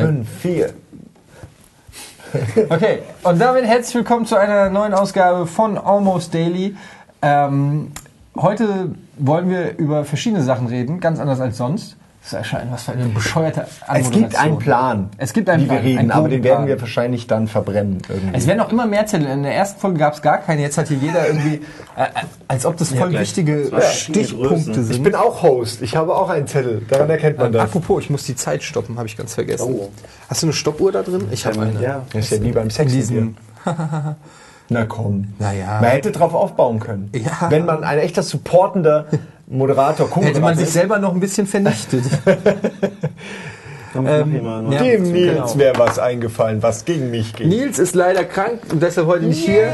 fünf, vier. Okay, und damit herzlich willkommen zu einer neuen Ausgabe von Almost Daily. Ähm, heute wollen wir über verschiedene Sachen reden, ganz anders als sonst. Das ist erscheinen, was für eine bescheuerte Es gibt einen Plan, Es gibt einen wie Plan, wir reden, einen aber den werden Plan. wir wahrscheinlich dann verbrennen. Irgendwie. Es werden auch immer mehr Zettel. In der ersten Folge gab es gar keine. Jetzt hat hier jeder irgendwie, äh, äh, als ob das voll gleich wichtige Stichpunkte sind. ich bin auch Host. Ich habe auch einen Zettel. Daran erkennt man das. Apropos, ich muss die Zeit stoppen, habe ich ganz vergessen. Oh. Hast du eine Stoppuhr da drin? Ich habe eine. Ja. Das ist ja wie beim Sex. In. Na komm. Na ja. Man hätte drauf aufbauen können. Ja. Wenn man ein echter supportender Moderator, hätte man sich selber noch ein bisschen vernichtet. Ähm, ja. dem. Nils genau. wäre was eingefallen, was gegen mich ging. Nils ist leider krank und deshalb heute nicht hier.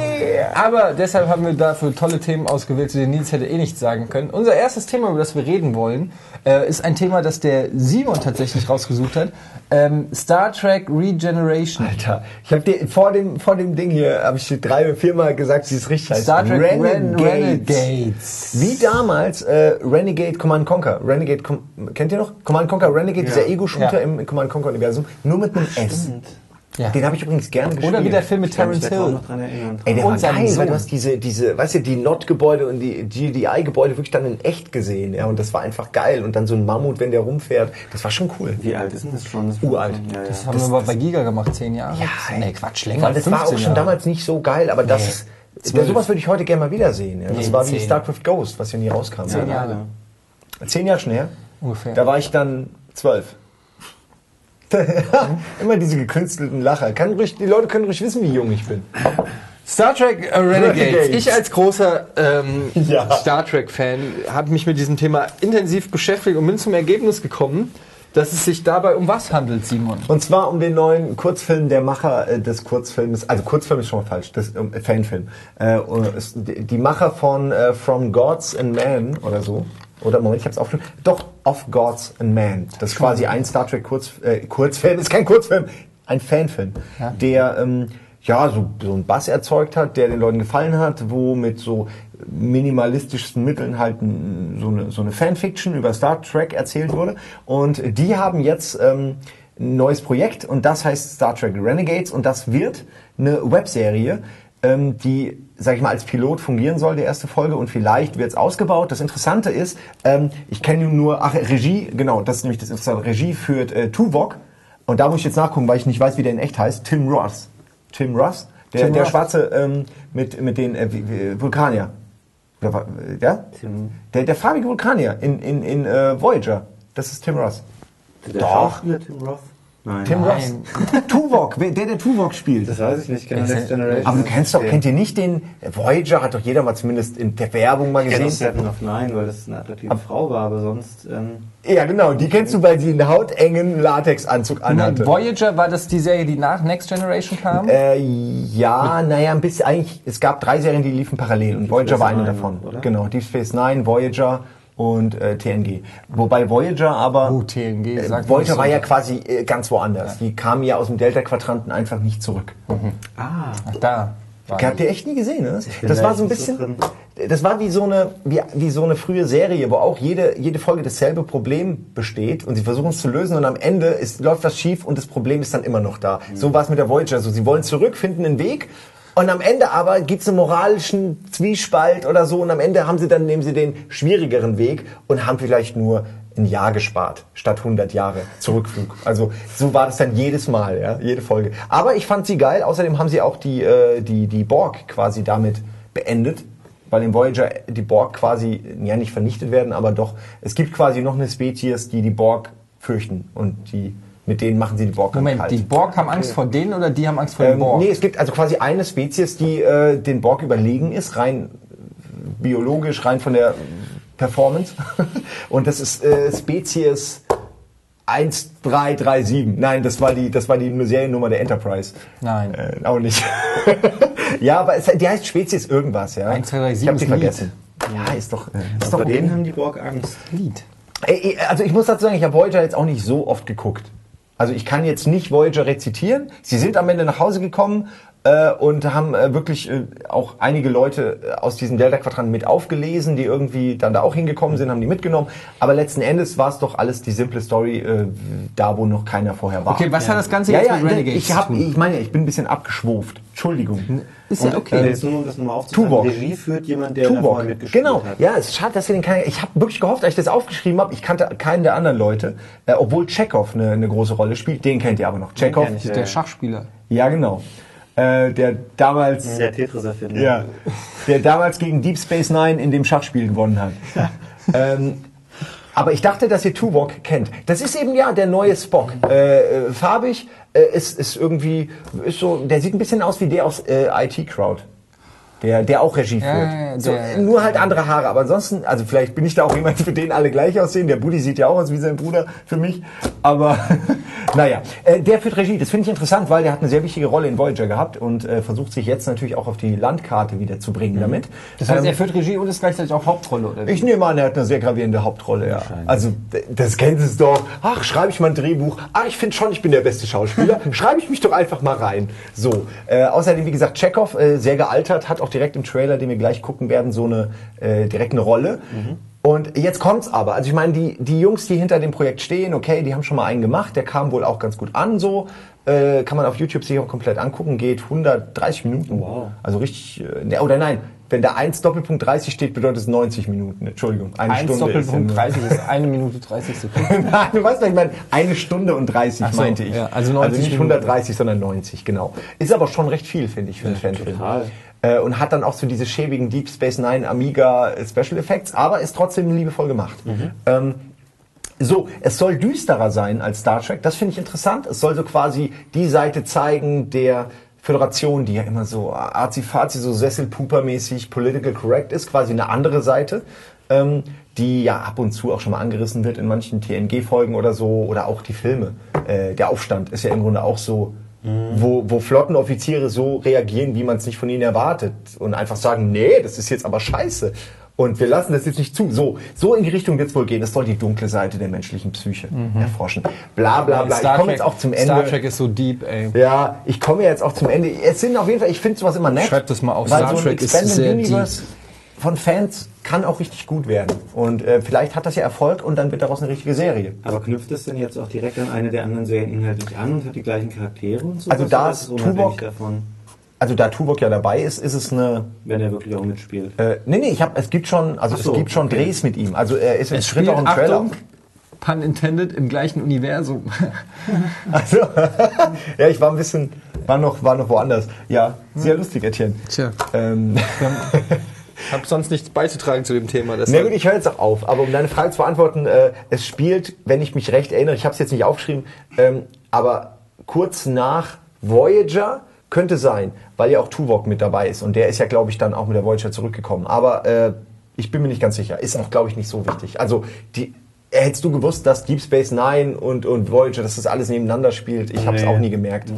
Aber deshalb haben wir dafür tolle Themen ausgewählt, zu denen Nils hätte eh nichts sagen können. Unser erstes Thema, über das wir reden wollen, äh, ist ein Thema, das der Simon tatsächlich rausgesucht hat. Ähm, Star Trek Regeneration. Alter, ich habe dir vor dem vor dem Ding hier habe ich dir drei oder viermal gesagt, wie es richtig heißt. Star Trek Ren Renegades. Renegades. Wie damals äh, Renegade Command Conquer. Renegade Com kennt ihr noch? Command Conquer Renegade, dieser Ego-Shooter Ja. Im Command Conquer Universum, nur mit einem S. Stimmt. Ja. Den habe ich übrigens gerne gespielt. Oder wie der Film mit Ich kann mich Terence Hill. noch dran erinnern. Ey, der Und war geil, weil du hast diese, diese, weißt du, die Not-Gebäude und die GDI-Gebäude wirklich dann in echt gesehen, ja, und das war einfach geil. Und dann so ein Mammut, wenn der rumfährt, das war schon cool. Wie alt ist denn das schon? Das Uralt. Ja, ja. Das haben wir aber bei Giga gemacht, zehn Jahre. nee, Quatsch, länger. Weil das war auch 15 schon Jahre. damals nicht so geil, aber das, zwölf. sowas würde ich heute gerne mal wiedersehen. Ja. Das Nee, war wie. StarCraft Ghost, was ja nie rauskam. Zehn Ja. Jahre. Zehn Jahre schon her? Ungefähr. Da war ich dann zwölf. Immer diese gekünstelten Lacher. Kann ruhig, die Leute können ruhig wissen, wie jung ich bin. Star Trek äh, Renegades. Renegades. Ich als großer ähm, Ja. Star Trek-Fan habe mich mit diesem Thema intensiv beschäftigt und bin zum Ergebnis gekommen, dass es sich dabei um was handelt, Simon. Und zwar um den neuen Kurzfilm der Macher äh, des Kurzfilms, also Kurzfilm ist schon mal falsch, das ähm, Fanfilm. Äh, die Macher von äh, From Gods and Man oder so. Oder Moment, ich hab's aufgeschrieben. Doch, Of Gods and Man. Das ist quasi ein Star Trek Kurz, äh, Kurzfilm, ist kein Kurzfilm, ein Fanfilm, Ja. der ähm, ja so, so einen Bass erzeugt hat, der den Leuten gefallen hat, wo mit so minimalistischsten Mitteln halt so eine, so eine Fanfiction über Star Trek erzählt wurde. Und die haben jetzt ähm, ein neues Projekt und das heißt Star Trek Renegades und das wird eine Webserie, ähm, die, sag ich mal, als Pilot fungieren soll, die erste Folge und vielleicht wird es ausgebaut. Das Interessante ist, ähm, ich kenne nur, ach, Regie, genau, das ist nämlich das Interessante, Regie führt äh, Tuvok und da muss ich jetzt nachgucken, weil ich nicht weiß, wie der in echt heißt, Tim Ross. Tim Ross, der, Tim der Ross. Schwarze ähm, mit, mit den äh, Vulkanier. Äh, Ja? Tim- Der, der farbige Vulkanier in, in, in äh, Voyager. Das ist Tim Ross. Der Doch. Schauspieler Tim Roth? Nein. Tim Nein. Ross. Tuvok, der, der Tuvok spielt. Das weiß ich nicht. Ist Next er- Generation. Aber du kennst doch, kennt ihr nicht den Voyager? Hat doch jeder mal zumindest in der Werbung mal Ich kenne gesehen. Of Nine, weil das eine attraktive Frau war, aber sonst... Ähm, Ja, genau. Die kennst du, weil sie einen hautengen Latexanzug anhatte. Voyager war das die Serie, die nach Next Generation kam? Äh, ja, naja, ein bisschen. Eigentlich, es gab drei Serien, die liefen parallel und Deep Voyager Space war eine Nine, davon. oder? Genau, Deep Space Nine, Voyager und äh, TNG. Wobei Voyager aber. Oh, TNG, Äh, Voyager man war so. ja quasi äh, ganz woanders. Die kamen ja aus dem Delta-Quadranten einfach nicht zurück. ah, Ach, da. war Habt ihr echt nie gesehen, ne? Das da war so ein so bisschen, das war wie so eine, wie, wie so eine frühe Serie, wo auch jede, jede Folge dasselbe Problem besteht und sie versuchen es zu lösen und am Ende ist, läuft was schief und das Problem ist dann immer noch da. Mhm. So war es mit der Voyager. So, sie wollen zurück, finden einen Weg und am Ende aber gibt es einen moralischen Zwiespalt oder so und am Ende haben sie dann, nehmen sie den schwierigeren Weg und haben vielleicht nur ein Jahr gespart, statt 100 Jahre Zurückflug. Also so war das dann jedes Mal, ja, jede Folge. Aber ich fand sie geil. Außerdem haben sie auch die, äh, die, die Borg quasi damit beendet. Weil im Voyager die Borg quasi, ja nicht vernichtet werden, aber doch, es gibt quasi noch eine Spezies, die die Borg fürchten. Und die, mit denen machen sie die Borg Moment, kalt. die Borg haben Angst vor denen oder die haben Angst vor Ähm, den Borg? nee, es gibt also quasi eine Spezies, die äh, den Borg überlegen ist, rein biologisch, rein von der Performance. Und das ist äh, Spezies 1337. Nein, das war die, das war die Seriennummer der Enterprise. Nein. Äh, auch nicht. ja, aber es, die heißt Spezies irgendwas, ja. 1337 ich hab Lied. vergessen. Ja, ist doch, äh, ist Vor doch denen okay. haben die Borg Angst. Lied. Ey, Also ich muss dazu sagen, ich habe Voyager jetzt auch nicht so oft geguckt. Also ich kann jetzt nicht Voyager rezitieren. Sie sind am Ende nach Hause gekommen äh, und haben äh, wirklich äh, auch einige Leute äh, aus diesem Delta-Quadrant mit aufgelesen, die irgendwie dann da auch hingekommen sind, haben die mitgenommen. Aber letzten Endes war es doch alles die simple Story, äh, da wo noch keiner vorher war. Okay, was hat das Ganze ja, jetzt ja, mit Renegades ich, hab, ich meine, ich bin ein bisschen abgeschwuft. Entschuldigung. Ist ja Und, okay. äh, jetzt nur um das nochmal aufzunehmen. Tuvok. Regie führt jemand, der Tuvok, vorher mitgespielt genau. hat. Ja, es ist schade, dass ihr den keinen. Ich habe wirklich gehofft, als ich das aufgeschrieben habe. Ich kannte keinen der anderen Leute, äh, obwohl Chekhov eine, eine große Rolle spielt. Den kennt ihr aber noch. Chekhov. ich. Der Schachspieler. Ja, genau. Äh, der damals, Der Tetris-Erfinder. ja, der damals gegen Deep Space Nine in dem Schachspiel gewonnen hat. ähm, aber ich dachte, dass ihr Tuvok kennt. Das ist eben ja der neue Spock. Äh, äh, farbig, äh, ist, ist irgendwie, ist so, der sieht ein bisschen aus wie der aus äh, IT Crowd. Der, der auch Regie führt. ja, ja, so, nur halt andere Haare, aber ansonsten, also vielleicht bin ich da auch jemand, für den alle gleich aussehen. Der Buddy sieht ja auch aus wie sein Bruder für mich. Aber naja, äh, der führt Regie. Das finde ich interessant, weil der hat eine sehr wichtige Rolle in Voyager gehabt und äh, versucht sich jetzt natürlich auch auf die Landkarte wieder zu bringen damit. Mhm. Das heißt, Ähm, er führt Regie und ist gleichzeitig auch Hauptrolle, oder wie? ich nehme an, er hat eine sehr gravierende Hauptrolle, ja. Also, das kennt es doch. Ach, schreibe ich mal ein Drehbuch. Ach, ich finde schon, ich bin der beste Schauspieler. schreibe ich mich doch einfach mal rein. So. Äh, außerdem, wie gesagt, Chekhov, äh, sehr gealtert, hat auch direkt im Trailer, den wir gleich gucken werden, so eine, äh, direkt eine Rolle. Und jetzt kommt's aber. Also ich meine, die, die Jungs, die hinter dem Projekt stehen, okay, die haben schon mal einen gemacht, der kam wohl auch ganz gut an, so. Äh, kann man auf YouTube sich auch komplett angucken, geht 130 Minuten. Wow. Also richtig, äh, ne, oder nein, wenn da 1 Doppelpunkt 30 steht, bedeutet es 90 Minuten. Entschuldigung, eine 1 Stunde Doppelpunkt ist ja 30 ist eine Minute 30 Sekunden. Nein, du weißt, was ich meine, eine Stunde und 30 Ach so, meinte ich. ja, also 90 nicht Minuten. 130, sondern 90, genau. Ist aber schon recht viel, finde ich, für einen Fanfilm. total. Äh, und hat dann auch so diese schäbigen Deep Space Nine Amiga Special Effects, aber ist trotzdem liebevoll gemacht. Ähm, so, es soll düsterer sein als Star Trek. Das finde ich interessant. Es soll so quasi die Seite zeigen der Föderation, die ja immer so arzi-fazi, so Sesselpuper-mäßig political correct ist, quasi eine andere Seite, ähm, die ja ab und zu auch schon mal angerissen wird in manchen TNG-Folgen oder so, oder auch die Filme. Äh, der Aufstand ist ja im Grunde auch so, wo, wo Flottenoffiziere so reagieren, wie man es nicht von ihnen erwartet und einfach sagen, nee, das ist jetzt aber scheiße. Und wir lassen das jetzt nicht zu. So, so in die Richtung wird es wohl gehen. Es soll die dunkle Seite der menschlichen Psyche erforschen. Bla bla bla. ich komme jetzt auch zum Ende. Star Trek ist so deep, ey. Ja, ich komme jetzt auch zum Ende. Es sind auf jeden Fall, ich finde sowas immer nett. Schreib das mal auf. Star so Trek ist sehr Universe von Fans kann auch richtig gut werden. Und äh, vielleicht hat das ja Erfolg und dann wird daraus eine richtige Serie. Aber knüpft es denn jetzt auch direkt an eine der anderen Serien inhaltlich an und hat die gleichen Charaktere und so? Also da ist unabhängig Tuvok- davon, Also da Tuvok ja dabei ist, ist es eine... wenn er wirklich auch mitspielt. Äh, nee, nee, ich hab, es gibt schon, also so, es gibt schon okay. Drehs mit ihm. Also er ist im Schritt spielt, auch im Trailer. Achtung, pun intended, im gleichen Universum. Also, ja, ich war ein bisschen, war noch, war noch woanders. Ja, sehr lustig, Etienne. Tja. Ähm, Ich habe sonst nichts beizutragen zu dem Thema. Na gut, ich höre jetzt auch auf. Aber um deine Frage zu beantworten, äh, es spielt, wenn ich mich recht erinnere, ich habe es jetzt nicht aufgeschrieben, ähm, aber kurz nach Voyager könnte sein, weil ja auch Tuvok mit dabei ist. Und der ist ja, glaube ich, dann auch mit der Voyager zurückgekommen. Aber äh, ich bin mir nicht ganz sicher. Ist auch, glaube ich, nicht so wichtig. Also die, hättest du gewusst, dass Deep Space Nine und, und Voyager, dass das alles nebeneinander spielt? Ich habe es Nee. auch nie gemerkt.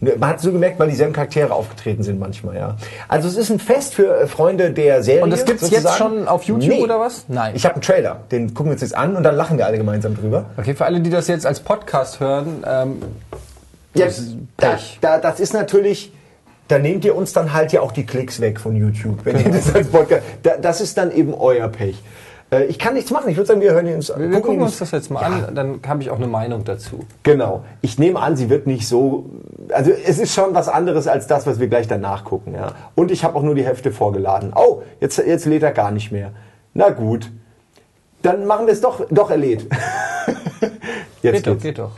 Ne, Man hat es so gemerkt, weil dieselben Charaktere aufgetreten sind manchmal, ja. Also es ist ein Fest für äh, Freunde der Serie. Und das gibt's jetzt sozusagen. schon auf YouTube oder was? Nein. Ich habe einen Trailer, den gucken wir uns jetzt an und dann lachen wir alle gemeinsam drüber. Okay, für alle, die das jetzt als Podcast hören, ähm, Ja, Das ist da, Pech. da, das ist natürlich, da nehmt ihr uns dann halt ja auch die Klicks weg von YouTube, wenn ihr das als Podcast. Da, das ist dann eben euer Pech. Äh, ich kann nichts machen. Ich würde sagen, wir hören uns wir, wir gucken uns das jetzt mal an, dann habe ich auch eine Meinung dazu. Genau. Ich nehme an, sie wird nicht so. Also es ist schon was anderes als das, was wir gleich danach gucken. Ja. Und ich habe auch nur die Hälfte vorgeladen. Oh, jetzt, jetzt lädt er gar nicht mehr. Na gut. Dann machen wir es doch. Doch, er lädt. jetzt Geht doch, geht's. geht doch.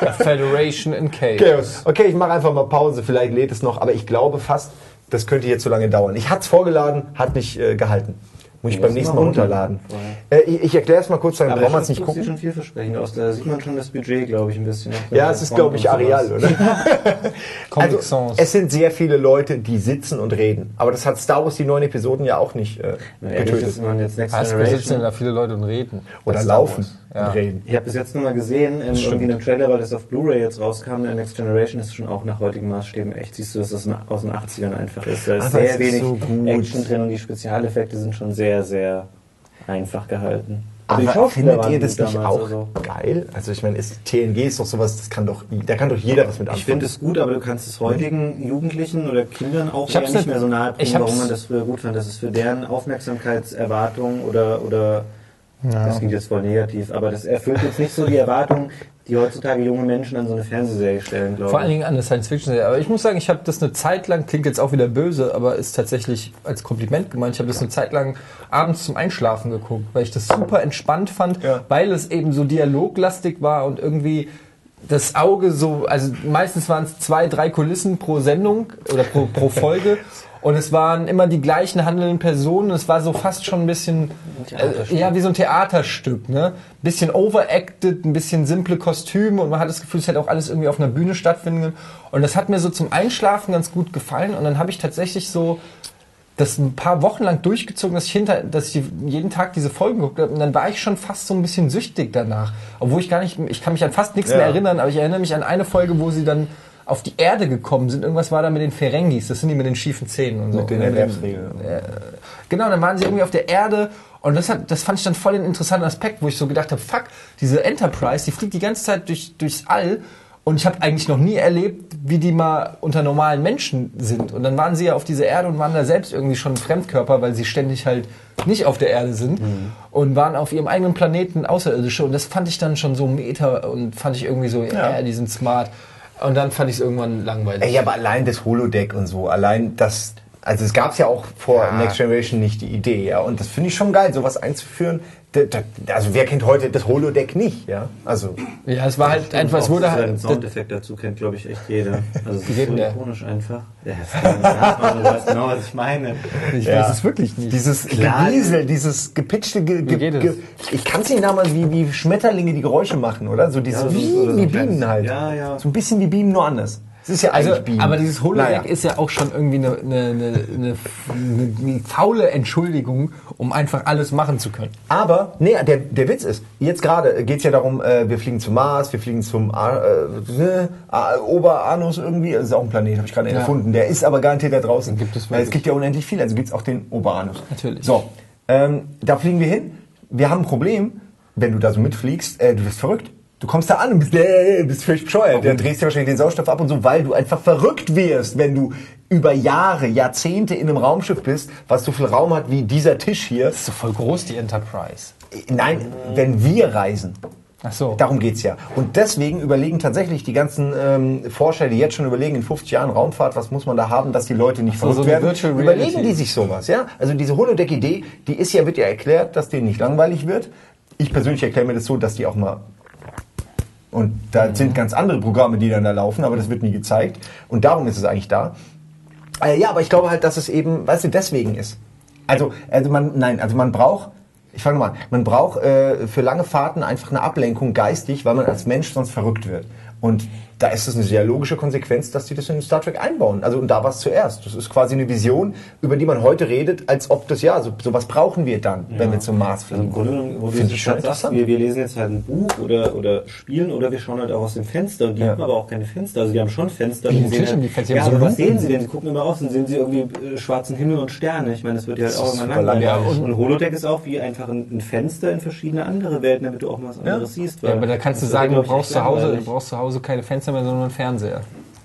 A Federation in Chaos. Chaos. Okay, ich mache einfach mal Pause. Vielleicht lädt es noch. Aber ich glaube fast, das könnte jetzt so lange dauern. Ich hatte es vorgeladen, hat nicht äh, gehalten. Muss ich beim nächsten Mal runterladen. Äh, ich ich erkläre es mal kurz, dann brauchen wir es nicht sieht gucken. schon vielversprechend aus. Da sieht man schon das Budget, glaube ich, ein bisschen. Ja, es ist, glaube ich, Areal, oder? Comic Also, Sans. es sind sehr viele Leute, die sitzen und reden. Aber das hat Star Wars die neuen Episoden ja auch nicht äh, getötet. man jetzt Next Was, wo sitzen Generation. da viele Leute und reden? Oder laufen. Ja. und reden. Ich habe bis jetzt nur mal gesehen, ähm, irgendwie in einem Trailer, weil das auf Blu-ray jetzt rauskam, der Next Generation ist schon auch nach heutigen Maßstäben echt. Siehst du, dass das aus den 80ern einfach ist. Da ist sehr ist wenig. Action drin und die Spezialeffekte sind schon sehr, sehr einfach gehalten. Aber findet ihr das nicht auch also. geil? Also ich meine, ist, TNG ist doch sowas, das kann doch, da kann doch jeder was mit anfangen. Ich finde es gut, aber du kannst es heutigen Jugendlichen oder Kindern auch Ich eher nicht mehr so nahe bringen, warum man das früher gut fand. Das ist für deren Aufmerksamkeitserwartung oder, oder das klingt jetzt voll negativ, aber das erfüllt jetzt nicht so die Erwartungen, die heutzutage junge Menschen an so eine Fernsehserie stellen, glaube Vor allen ich. Dingen an eine Science-Fiction-Serie. Aber ich muss sagen, ich habe das eine Zeit lang, klingt jetzt auch wieder böse, aber ist tatsächlich als Kompliment gemeint, ich habe das eine Zeit lang abends zum Einschlafen geguckt, weil ich das super entspannt fand, Ja. weil es eben so dialoglastig war und irgendwie das Auge so, also meistens waren es zwei, drei Kulissen pro Sendung oder pro, pro Folge. Und es waren immer die gleichen handelnden Personen. Es war so fast schon ein bisschen, äh, ja, wie so ein Theaterstück, ne? Bisschen overacted, ein bisschen simple Kostüme und man hat das Gefühl, es hätte auch alles irgendwie auf einer Bühne stattfinden können. Und das hat mir so zum Einschlafen ganz gut gefallen. Und dann habe ich tatsächlich so das ein paar Wochen lang durchgezogen, dass ich hinter, dass ich jeden Tag diese Folgen geguckt habe. Und dann war ich schon fast so ein bisschen süchtig danach. Obwohl ich gar nicht, ich kann mich an fast nichts Ja. mehr erinnern, aber ich erinnere mich an eine Folge, wo sie dann auf die Erde gekommen sind. Irgendwas war da mit den Ferengis, das sind die mit den schiefen Zähnen und so. Mit den Erwerbsregeln. Genau, dann waren sie irgendwie auf der Erde und das, hat, das fand ich dann voll den interessanten Aspekt, wo ich so gedacht habe, fuck, diese Enterprise, die fliegt die ganze Zeit durch, durchs All und ich habe eigentlich noch nie erlebt, wie die mal unter normalen Menschen sind. Und dann waren sie ja auf dieser Erde und waren da selbst irgendwie schon ein Fremdkörper, weil sie ständig halt nicht auf der Erde sind und waren auf ihrem eigenen Planeten Außerirdische und das fand ich dann schon so meta und fand ich irgendwie so, ja, die sind smart. Und dann fand ich es irgendwann langweilig. Ey, aber allein das Holodeck und so, allein das, also es gab ja auch vor Next Generation nicht die Idee, ja, und das finde ich schon geil, sowas einzuführen. Also wer kennt heute das Holodeck nicht, ja? Also ja, es war halt einfach, es wurde halt, einen Soundeffekt dazu kennt, glaube ich, echt jeder. Also es ist geht so ikonisch einfach. Ja, das kann man nicht nachmachen, du weißt genau, was ich meine. ich Ja. weiß es wirklich nicht. dieses. Gewiesel, dieses gepitchte, ge, ge, geht es? ge, ich kann es nicht damals wie, wie Schmetterlinge die Geräusche machen, oder? So dieses Ja, so- wie, so wie Bienen halt. Ja, ja. So ein bisschen wie Bienen, nur anders. Es ist ja Also, eigentlich Bienen. aber dieses Holodeck Naja. ist ja auch schon irgendwie eine, eine, eine, eine, faule Entschuldigung, um einfach alles machen zu können. Aber, nee, der, der Witz ist, jetzt gerade geht es ja darum, äh, wir fliegen zum Mars, wir fliegen zum A- äh, A- Oberanus irgendwie, das ist auch ein Planet, habe ich gerade Ja. erfunden. Der ist aber garantiert da draußen. Gibt es es gibt ja unendlich viel, also gibt es auch den Oberanus. Natürlich. So, ähm, da fliegen wir hin. Wir haben ein Problem, wenn du da so mitfliegst, äh, du bist verrückt. Du kommst da an und bist, äh, bist völlig bescheuert. Der drehst dir wahrscheinlich den Sauerstoff ab und so, weil du einfach verrückt wirst, wenn du über Jahre, Jahrzehnte in einem Raumschiff bist, was so viel Raum hat wie dieser Tisch hier. Das ist so voll groß, die Enterprise. Nein, wenn wir reisen. Ach so. Darum geht's ja. Und deswegen überlegen tatsächlich die ganzen ähm, Forscher, die jetzt schon überlegen, in 50 Jahren Raumfahrt, was muss man da haben, dass die Leute nicht So, verrückt so eine werden, überlegen die sich sowas. Ja? Also diese Holodeck-Idee, die ist ja, wird ja erklärt, dass denen nicht langweilig wird. Ich persönlich erkläre mir das so, dass die auch mal und da sind ganz andere Programme, die dann da laufen, aber das wird nie gezeigt. Und darum ist es eigentlich da. Äh, ja, aber ich glaube halt, dass es eben, weißt du, deswegen ist. Also, also man, nein, also man braucht, ich fange mal an, man braucht äh, für lange Fahrten einfach eine Ablenkung geistig, weil man als Mensch sonst verrückt wird. Und da ist es eine sehr logische Konsequenz, dass die das in Star Trek einbauen. Also und da war es zuerst. Das ist quasi eine Vision, über die man heute redet, als ob das ja, so sowas brauchen wir dann, wenn wir zum Mars Also im fliegen. Grunde genommen, wo du schon sagst, wir, wir lesen jetzt halt ein Buch oder, oder spielen oder wir schauen halt auch aus dem Fenster und die Ja. haben aber auch keine Fenster. Also die haben schon Fenster. Die natürlich sehen haben die Fenster, die ja, so aber was sehen sie denn? Sie gucken immer raus und sehen sie irgendwie äh, schwarzen Himmel und Sterne. Ich meine, das wird ja halt auch immer langweilig. langweilig. Und, und Holodeck ist auch wie einfach ein, ein Fenster in verschiedene andere Welten, damit du auch mal was anderes siehst. Ja, aber da kannst du sagen, du brauchst zu Hause, du brauchst zu Hause keine Fenster mehr, sondern einen Fernseher.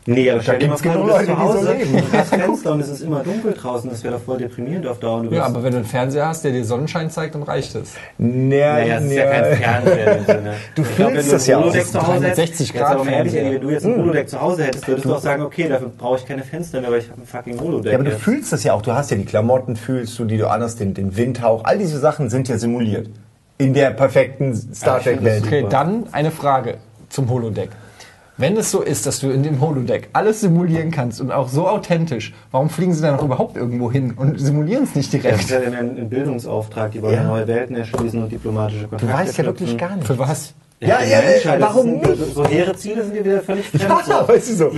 Nee, aber gibt's vor, du genug bist zu Leute, die so Hause, leben. du hast Fenster und es ist immer dunkel draußen. Das wäre doch voll deprimierend auf Dauer. und Du Ja, aber wenn du einen Fernseher hast, der dir Sonnenschein zeigt, dann reicht es. Naja, Naja, es ist ja kein Fernseher dem Sinne. Du fühlst das ja auch. Das zu Hause hättest, 360 jetzt aber Grad ehrlich, wenn du jetzt ein Holodeck zu Hause hättest, würdest du auch sagen, okay, dafür brauche ich keine Fenster mehr, weil ich habe ein fucking Holodeck. Ja, aber du jetzt. fühlst das ja auch. Du hast ja die Klamotten, fühlst du, die du anhast, den, den Windhauch. All diese Sachen sind ja simuliert. In der perfekten Star Trek-Welt. das Okay, dann eine Frage zum Holodeck. Wenn es so ist, dass du in dem Holodeck alles simulieren kannst und auch so authentisch, warum fliegen sie dann noch überhaupt irgendwo hin und simulieren es nicht Das direkt? ist ja ein, ein Bildungsauftrag, die wollen Ja. neue Welten erschließen und diplomatische Du Kontakte weißt ja wirklich gar nicht. Für was? Ja, ja, das warum sind, nicht? So hehre Ziele sind dir wieder völlig fremd. Ja, weißt du so.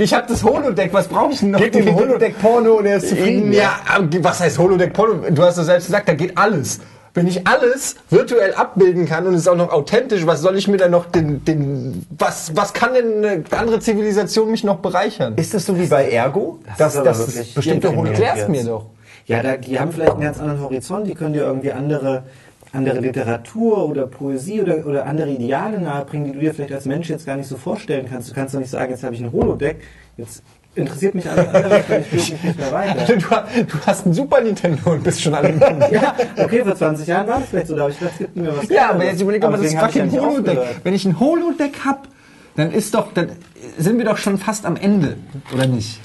Ich habe das Holodeck, was brauche ich denn noch? Gib ihm Holodeck-Porno und er ist zufrieden. Ja, was heißt Holodeck Porno? Du hast doch selbst gesagt, da geht alles. Wenn ich alles virtuell abbilden kann und es ist auch noch authentisch, was soll ich mir dann noch den, den was, was kann denn eine andere Zivilisation mich noch bereichern? Ist das so wie bei Ergo? Das dass ist aber dass es wirklich bestimmte deprimierend. Holodeck Erklär's mir doch. ja, da, die haben vielleicht einen ganz anderen Horizont, die können dir irgendwie andere andere Literatur oder Poesie oder, oder andere Ideale nahebringen, die du dir vielleicht als Mensch jetzt gar nicht so vorstellen kannst. Du kannst doch nicht sagen, jetzt habe ich ein Holodeck, jetzt interessiert mich alles andere, ich mich nicht mehr weiter. Du, du hast ein Super Nintendo und bist schon alle Ja, okay, vor 20 Jahren war das vielleicht so, da habe ich gedacht, es gibt mir was Ja, aber jetzt überleg mal das ja fucking Holodeck. Wenn ich ein Holodeck hab, dann ist doch, dann sind wir doch schon fast am Ende, oder nicht?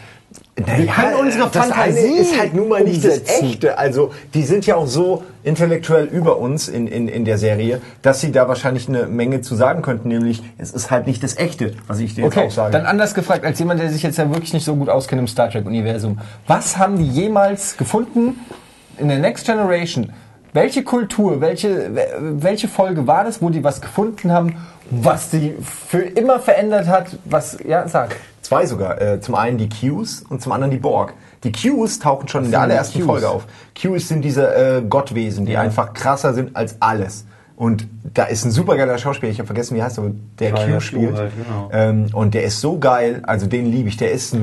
Naja, können unsere das Fantasie eine ist halt nun mal nicht das umsetzen. Echte. Also die sind ja auch so intellektuell über uns in, in, in der Serie, dass sie da wahrscheinlich eine Menge zu sagen könnten, nämlich es ist halt nicht das Echte, was ich dir jetzt Okay, auch sage. dann anders gefragt, als jemand, der sich jetzt ja wirklich nicht so gut auskennt im Star Trek-Universum. Was haben die jemals gefunden in der Next Generation? Welche Kultur, welche, welche Folge war das, wo die was gefunden haben, was sie für immer verändert hat? Was, ja, sag. Zwei sogar. Äh, zum einen die Qs und zum anderen die Borg. Die Qs tauchen schon in der allerersten Qs? Folge auf. Qs sind diese äh, Gottwesen, die einfach krasser sind als alles. Und da ist ein supergeiler Schauspieler, ich habe vergessen, wie heißt er, der Q spielt. halt, genau. ähm, und der ist so geil, also den liebe ich. Der ist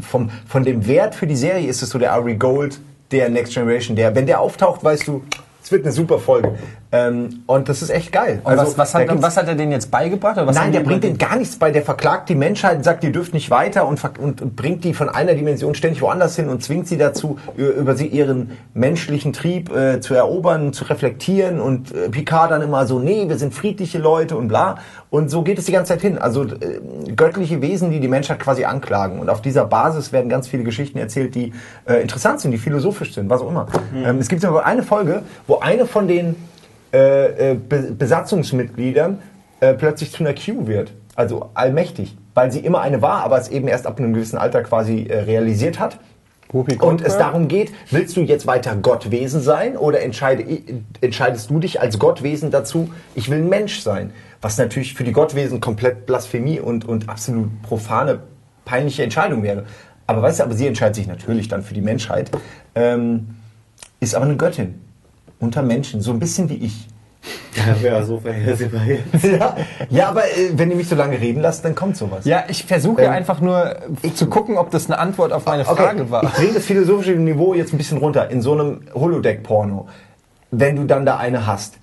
vom, von dem Wert für die Serie ist es so der Ari Gold der Next Generation. Der, wenn der auftaucht, weißt du, es wird eine super Folge. Ähm, und das ist echt geil. Und was, was, hat, was hat er denen jetzt beigebracht? Nein, der bringt denen gar nichts bei. Der verklagt die Menschheit und sagt, ihr dürft nicht weiter und, und, und bringt die von einer Dimension ständig woanders hin und zwingt sie dazu, über, sie ihren menschlichen Trieb äh, zu erobern, zu reflektieren und äh, Picard dann immer so, nee, wir sind friedliche Leute und bla. Und so geht es die ganze Zeit hin. Also äh, göttliche Wesen, die die Menschheit quasi anklagen. Und auf dieser Basis werden ganz viele Geschichten erzählt, die äh, interessant sind, die philosophisch sind, was auch immer. Ähm, es gibt aber eine Folge, wo eine von den äh, äh, Be Besatzungsmitgliedern äh, plötzlich zu einer Q wird. Also allmächtig. Weil sie immer eine war, aber es eben erst ab einem gewissen Alter quasi äh, realisiert hat. Und es darum geht, willst du jetzt weiter Gottwesen sein oder entscheide, entscheidest du dich als Gottwesen dazu, ich will ein Mensch sein? Was natürlich für die Gottwesen komplett Blasphemie und, und absolut profane, peinliche Entscheidung wäre. Aber weißt du, aber sie entscheidet sich natürlich dann für die Menschheit. Ähm, ist aber eine Göttin. Unter Menschen, so ein bisschen wie ich. Ja, so vorhersehbar jetzt. ja, ja, aber äh, wenn ihr mich so lange reden lasst, dann kommt sowas. Ja, ich versuche Ähm, einfach nur zu gucken, ob das eine Antwort auf meine Frage war. Ich bringe das philosophische Niveau jetzt ein bisschen runter. In so einem Holodeck-Porno, wenn du dann da eine hast,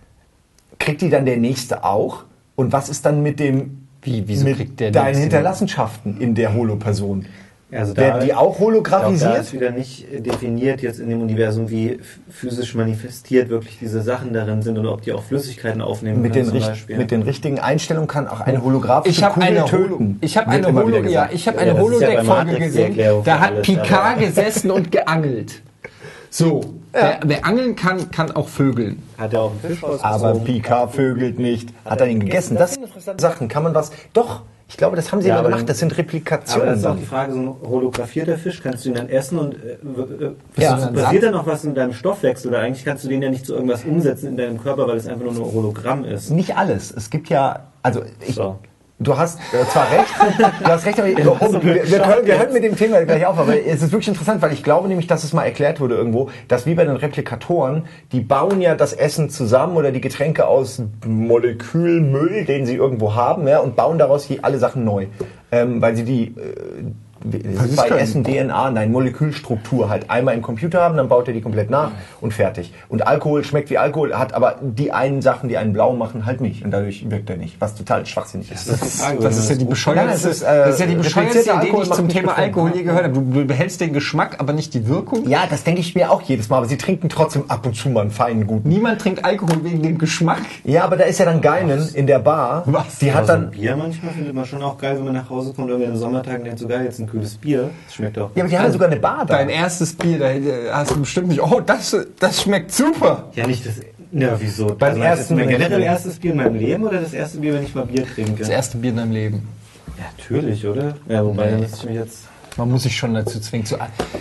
kriegt die dann der nächste auch? Und was ist dann mit dem Wie, wieso mit kriegt der deinen Hinterlassenschaften in der Holo-Person? Also Werden die auch Auch da holographisiert? ist wieder nicht äh, definiert jetzt in dem Universum, wie physisch manifestiert wirklich diese Sachen darin sind oder ob die auch Flüssigkeiten aufnehmen Mit können den, zum Beispiel. mit den richtigen Einstellungen kann auch eine holographische Ich habe Kugel eine töten. Ich habe eine Holo, ja, ich habe Ja, eine ja Holodeck-Folge die gesehen. Da hat alles, Picard aber- gesessen und geangelt. So, wer, wer angeln kann, kann auch vögeln. Hat er auch einen Fisch Aber rausgezogen? Picard vögelt nicht. Hat er ihn gegessen? Das sind interessante Sachen. Kann man was... Doch, ich glaube, das haben sie Ja, aber gemacht. dann- Das sind Aber Replikationen. das ist auch dann. die Frage, so ein holographierter Fisch, kannst du ihn dann essen und äh, äh, Ja. passiert passiert da noch was in deinem Stoffwechsel? Oder eigentlich kannst du den ja nicht zu irgendwas umsetzen in deinem Körper, weil es einfach nur ein Hologramm ist. Nicht alles. Es gibt ja, also ich, So. Du hast äh, zwar recht, du hast recht, aber oh, wir, wir, hören, wir hören mit dem Thema gleich auf, aber es ist wirklich interessant, weil ich glaube nämlich, dass es mal erklärt wurde irgendwo, dass wie bei den Replikatoren, die bauen ja das Essen zusammen oder die Getränke aus Molekülmüll, den sie irgendwo haben, ja, und bauen daraus hier alle Sachen neu, ähm, weil sie die äh, bei? Essen DNA, nein, Molekülstruktur halt einmal im Computer haben, dann baut er die komplett nach und fertig. Und Alkohol schmeckt wie Alkohol, hat aber die einen Sachen, die einen blau machen, halt nicht. Und dadurch wirkt er nicht, was total schwachsinnig ist. Das ist Das ja die es ist, äh, das ist ja die bescheuerste replizierter Idee, die ich zum Thema. Alkohol je gehört habe. Du, du behältst den Geschmack, aber nicht die Wirkung. Ja, das denke ich mir auch jedes Mal, aber sie trinken trotzdem ab und zu mal einen feinen guten. Niemand trinkt Alkohol wegen dem Geschmack. Ja, aber da ist ja dann Geinen in der Bar. Was? Die hat so ein dann. Bier manchmal findet man schon auch geil, wenn man nach Hause kommt, irgendwie an den Sommertagen denkt, so geil, jetzt ein kühles Bier. Das schmeckt auch. Ja, aber die haben ja sogar eine Bar da. Dein erstes Bier, da hast du bestimmt nicht, oh, das, das schmeckt super. Ja, nicht das. Ja, wieso? Beim also, ersten- Mein generell erstes Bier in meinem Leben oder das erste Bier, wenn ich mal Bier trinke? Das erste Bier in deinem Leben. Ja, natürlich, oder? Ja, wobei, dann müsste ich mich jetzt. Man muss sich schon dazu zwingen zu.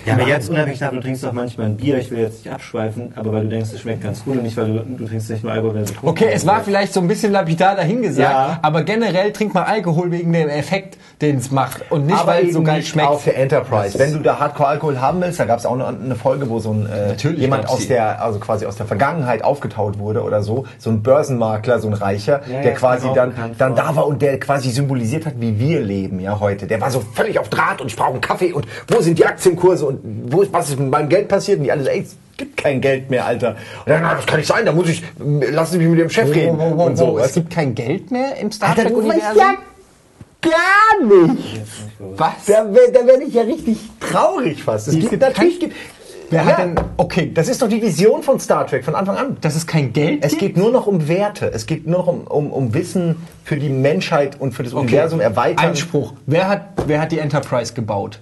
Ja, aber jetzt unabhängig davon, du trinkst doch manchmal ein Bier, ich will jetzt nicht abschweifen, aber weil du denkst, es schmeckt ganz gut und nicht, weil du, du trinkst nicht nur Alkohol, wenn du Okay, es war vielleicht so ein bisschen lapidar dahingesagt, Ja. aber generell trinkt man Alkohol wegen dem Effekt, den es macht und nicht, weil es so geil schmeckt. auf der Enterprise. Wenn du da Hardcore-Alkohol haben willst, da gab es auch eine, eine Folge, wo so ein äh, jemand aus die. der, also quasi aus der Vergangenheit aufgetaut wurde oder so, so ein Börsenmakler, so ein Reicher, Ja, der ja, quasi dann, dann da war und der quasi symbolisiert hat, wie wir leben, ja heute. Der war so völlig auf Draht und ich brauche einen Kaffee und wo sind die Aktienkurse und wo ist, was ist mit meinem Geld passiert? Und die alle so, ey, es gibt kein Geld mehr, Alter. Und dann, na, das kann nicht sein, da muss ich, lassen Sie mich mit dem Chef reden. und so, es gibt kein Geld mehr im Star Trek-Universum? Ja gar nicht. Was? Da, da werde ich ja richtig traurig fast. Es Die- gibt, natürlich gibt, Wer hat denn- okay, das ist doch die Vision von Star Trek von Anfang an. Dass es kein Geld Es gibt? geht nur noch um Werte. Es geht nur noch um, um, um Wissen für die Menschheit und für das Universum erweitern. Einspruch. Wer hat, wer hat die Enterprise gebaut?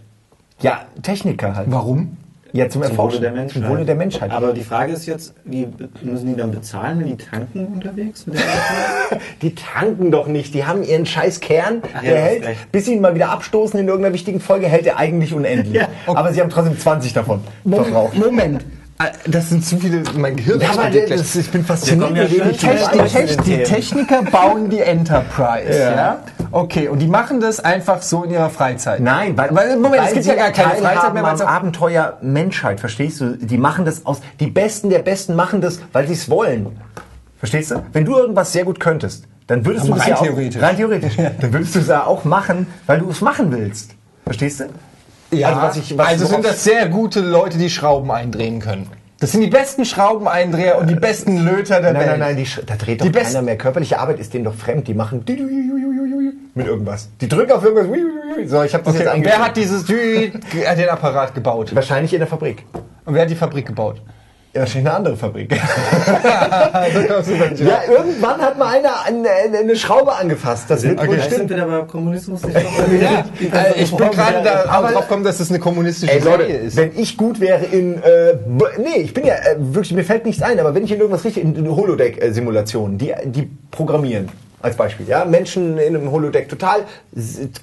Ja, Techniker halt. Warum? Ja, zum, Zum Erforschen. Wohle der Menschheit. Zum Wohle der Menschheit. Aber die Frage ist jetzt, wie müssen die dann bezahlen, wenn die tanken unterwegs? Die tanken doch nicht. Die haben ihren scheiß Kern. Ach ja, der hast hält, recht. bis sie ihn mal wieder abstoßen in irgendeiner wichtigen Folge, hält er eigentlich unendlich. Ja, okay. Aber sie haben trotzdem 20 davon verbraucht. Moment. Äh, Das sind zu viele, mein Gehirn Ja, aber das, gleich. ich bin fasziniert. Ja die, den weißt. Techn- Techn die Techniker bauen die Enterprise, ja. Okay, und die machen das einfach so in ihrer Freizeit. Nein, weil, Weil, Moment, es weil gibt sie ja gar keine Freizeit mehr. weil es Abenteuer Menschheit, verstehst du? Die machen das aus, die Besten der Besten machen das, weil sie es wollen. Verstehst du? Wenn du irgendwas sehr gut könntest, dann würdest Aber du rein ja auch, theoretisch. rein theoretisch, dann würdest du es ja auch machen, weil du es machen willst. Verstehst du? Ja, Also was ich- was- also sind das sehr gute Leute, die Schrauben eindrehen können. Das sind die besten Schraubeneindreher und die besten Löter der Nein, Welt. nein, nein, die, sch- da dreht doch Die keiner mehr. Körperliche Arbeit ist denen doch fremd. Die machen mit irgendwas. Die drücken auf irgendwas. So, ich habe das Okay, jetzt und wer hat dieses äh, den Apparat gebaut? Wahrscheinlich in der Fabrik. Und wer hat die Fabrik gebaut? Ja, wahrscheinlich eine andere Fabrik. Ja, irgendwann hat mal einer eine, eine, eine Schraube angefasst. Das wird wohl Vielleicht stimmen. sind wir Kommunismus Ja, äh, ich bin gerade da Aber- drauf gekommen, dass es eine kommunistische Ey Serie Leute, ist. wenn ich gut wäre in, äh, nee, ich bin ja äh, wirklich, mir fällt nichts ein, aber wenn ich in irgendwas richtig, in, in Holodeck-Simulationen, die, die programmieren, als Beispiel, ja, Menschen in einem Holodeck total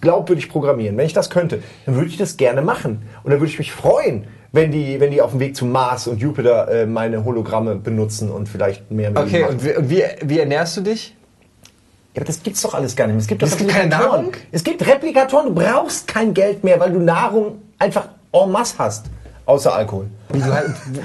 glaubwürdig programmieren, wenn ich das könnte, dann würde ich das gerne machen und dann würde ich mich freuen, wenn die, wenn die auf dem Weg zum Mars und Jupiter äh, meine Hologramme benutzen und vielleicht mehr mit Okay, machen. und wie, und wie, wie ernährst du dich? Ja, aber das gibt's doch alles gar nicht mehr. Es gibt doch Es gibt keine. Nahrung? Es gibt Replikatoren. Du brauchst kein Geld mehr, weil du Nahrung einfach en masse hast. Außer Alkohol.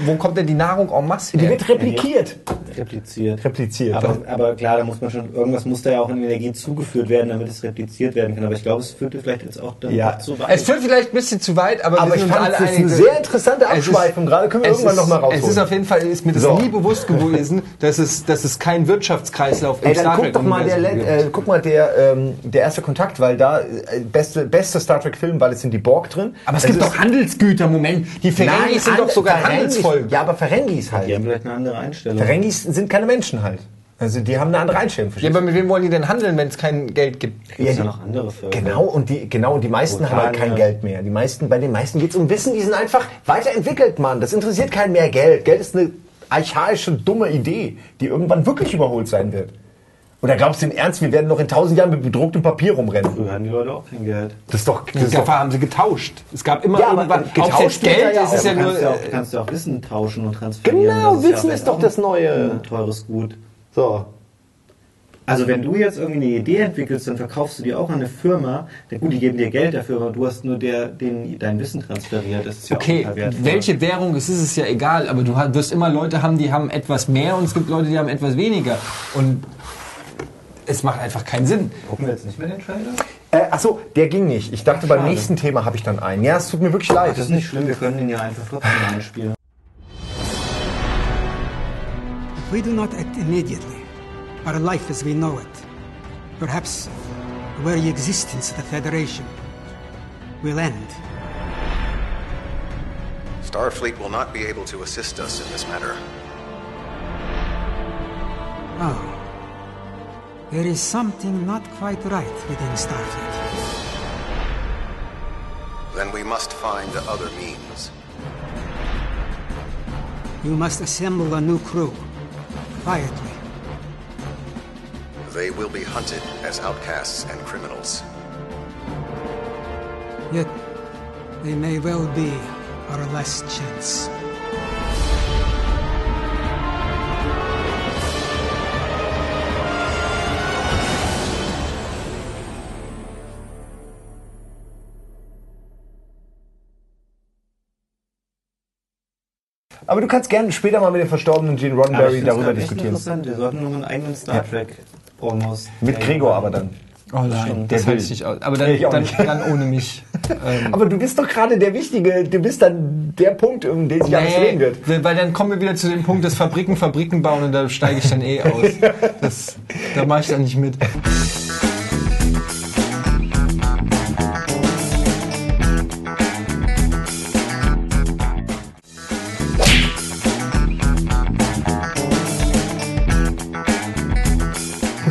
Wo kommt denn die Nahrung en masse Die her? wird replikiert. repliziert. Repliziert. Aber, aber klar, da muss man schon, irgendwas muss da ja auch in Energie zugeführt werden, damit es repliziert werden kann. Aber ich glaube, es führte vielleicht jetzt auch dann Ja. zu weit. Es führt vielleicht ein bisschen zu weit, aber, Aber wir ich sind uns fand, alle das ist eine sehr interessante Es Abschweifung. Gerade können wir es irgendwann ist- noch mal rausholen. Es ist auf jeden Fall, ist mir das So. nie bewusst gewesen, dass es, dass es kein Wirtschaftskreislauf im Ey, Star guck Trek doch mal der, äh, guck mal der, ähm, der erste Kontakt, weil da äh, beste, beste Star Trek Film, weil es sind die Borg drin. aber es Das gibt ist- doch Handelsgüter, Moment. Die Ferengis sind doch sogar Handelsvolk. Ja, aber Ferengis halt. die haben vielleicht eine andere Einstellung. Ferengis sind keine Menschen halt. Also die haben eine andere Einstellung. Ja, aber mit wem wollen die denn handeln, wenn es kein Geld gibt? Es ja noch andere Völker. Genau, und die, genau, und die meisten haben halt kein Vulkanier. Geld mehr. Die meisten, bei den meisten geht es um Wissen, die sind einfach weiterentwickelt, Mann. Das interessiert keinen mehr Geld. Geld ist eine archaische, dumme Idee, die irgendwann wirklich überholt sein wird. Oder glaubst du im Ernst, wir werden noch in tausend Jahren mit bedrucktem Papier rumrennen? Früher hatten die Leute auch kein Geld. Das ist doch, das ist doch haben sie getauscht. Es gab immer Ja, aber irgendwann, getauscht es Geld ja ist, ist auch. ja du nur... kannst ja, auch, kannst ja auch Wissen tauschen und transferieren. Genau, ja Wissen vielleicht ist doch auch das Neue. Ein teures Gut. so. Also wenn du jetzt irgendwie eine Idee entwickelst, dann verkaufst du die auch an eine Firma. Der, gut, die geben dir Geld dafür, aber du hast nur der, den, dein Wissen transferiert. Das ist ja auch Okay, wertvoll. welche Währung es ist, ist ja egal, aber du wirst immer Leute haben, die haben etwas mehr und es gibt Leute, die haben etwas weniger. Und es macht einfach keinen Sinn. Gucken wir jetzt nicht mehr den Trailer? Äh, achso, der ging nicht. Ich dachte, beim Schade. nächsten Thema habe ich dann einen. Ja, es tut mir wirklich leid. Das ist nicht schlimm, wir können den ja einfach trotzdem einspielen. If we do not act immediately, our life as we know it, perhaps the very existence of the Federation, will end. Starfleet will not be able to assist us in this matter. Oh. There is something not quite right within Starfleet. Then we must find other means. You must assemble a new crew. Quietly. They will be hunted as outcasts and criminals. Yet, they may well be our last chance. Aber du kannst gerne später mal mit dem verstorbenen Gene Roddenberry darüber diskutieren. interessant. Wir sollten noch einen eigenen Star Trek Almost. Mit Gregor aber dann. Oh nein, das will. halte ich nicht aus. Aber dann, dann, nicht. dann ohne mich. ähm, Aber du bist doch gerade der Wichtige, du bist dann der Punkt, um den sich alles drehen wird. Nee, weil dann kommen wir wieder zu dem Punkt, dass Fabriken Fabriken bauen und da steige ich dann eh aus. Das, da mache ich dann nicht mit.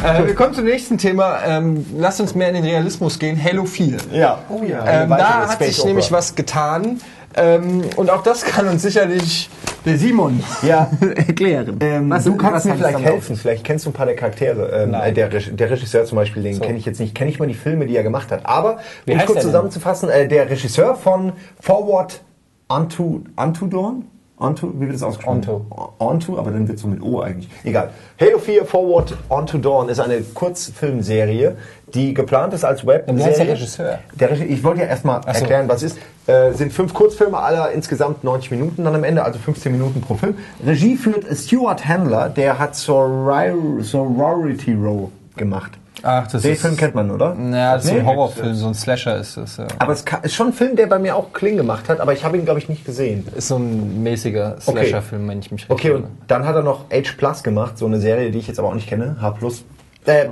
Äh, wir kommen zum nächsten Thema. Ähm, lasst uns mehr in den Realismus gehen. Halo 4. Ja. Oh ja. Ähm, da hat sich nämlich was getan. Ähm, und auch das kann uns sicherlich der Simon Ja. erklären. Ähm, Was- du kannst was mir vielleicht helfen. Vielleicht kennst du ein paar der Charaktere. Ähm, Nein. äh, der, der Regisseur zum Beispiel, den kenne ich jetzt nicht. Kenne ich mal die Filme, die er gemacht hat. Aber, um kurz zusammenzufassen, äh, der Regisseur von Forward Unto, Unto Dawn? Onto, wie wird das ausgesprochen? Onto. Onto, aber dann wird so mit O eigentlich. Egal. Halo 4 Forward Onto Dawn ist eine Kurzfilmserie, die geplant ist als Webserie. Wie heißt der Regisseur? Der Regi ich wollte ja erstmal so. erklären, was ist. Äh, sind fünf Kurzfilme, aller insgesamt 90 Minuten dann am Ende, also 15 Minuten pro Film. Regie führt Stuart Handler, der hat Soror Sorority Row gemacht. Ach, das Den ist- Film kennt man, oder? Ja, das ist Nee? ein Horrorfilm, so ein Slasher ist das. Ja. Aber es ist schon ein Film, der bei mir auch Kling gemacht hat, aber ich habe ihn, glaube ich, nicht gesehen. Ist so ein mäßiger Okay. Slasher-Film, wenn ich mich recht Okay, und erinnere. dann hat er noch H Plus gemacht, so eine Serie, die ich jetzt aber auch nicht kenne. H Plus. Äh,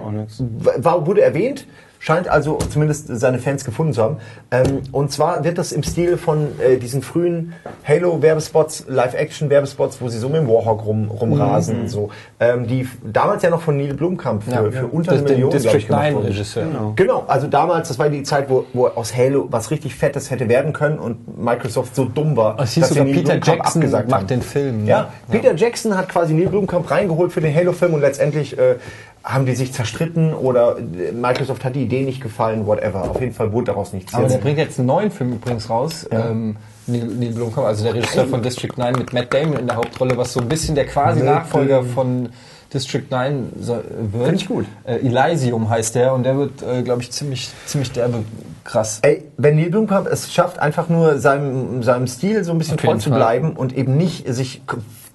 war, wurde erwähnt, scheint also zumindest seine Fans gefunden zu haben. Ähm, und zwar wird das im Stil von äh, diesen frühen Halo-Werbespots, Live-Action-Werbespots, wo sie so mit dem Warhawk rum, rumrasen und so. Ähm, die damals ja noch von Neil Blomkamp für, Ja, für ja. unter Das- eine Million, glaub ich, gemacht 9 wurde. Regisseur. Genau. Genau, also damals, das war die Zeit, wo, wo aus Halo was richtig Fettes hätte werden können und Microsoft so dumm war, Es hieß dass sie sogar Neil Peter Blomkamp Jackson abgesagt macht haben. den Film. ne? Ja, Peter Jackson hat quasi Neil Blomkamp reingeholt für den Halo-Film und letztendlich äh, haben die sich zerstritten oder äh, Microsoft hat die Idee nicht gefallen, whatever. Auf jeden Fall wurde daraus nichts. Aber der bringt jetzt einen neuen Film übrigens raus. Ähm, Neil, Neil Blomkamp, also der Regisseur von District 9 mit Matt Damon in der Hauptrolle, was so ein bisschen der quasi Nachfolger von District 9 so, wird. Find ich gut. Äh, Elysium heißt der und der wird, äh, glaube ich, ziemlich, ziemlich derbe krass. Ey, wenn Neil Blomkamp es schafft, einfach nur seinem, seinem Stil so ein bisschen treu zu bleiben und eben nicht sich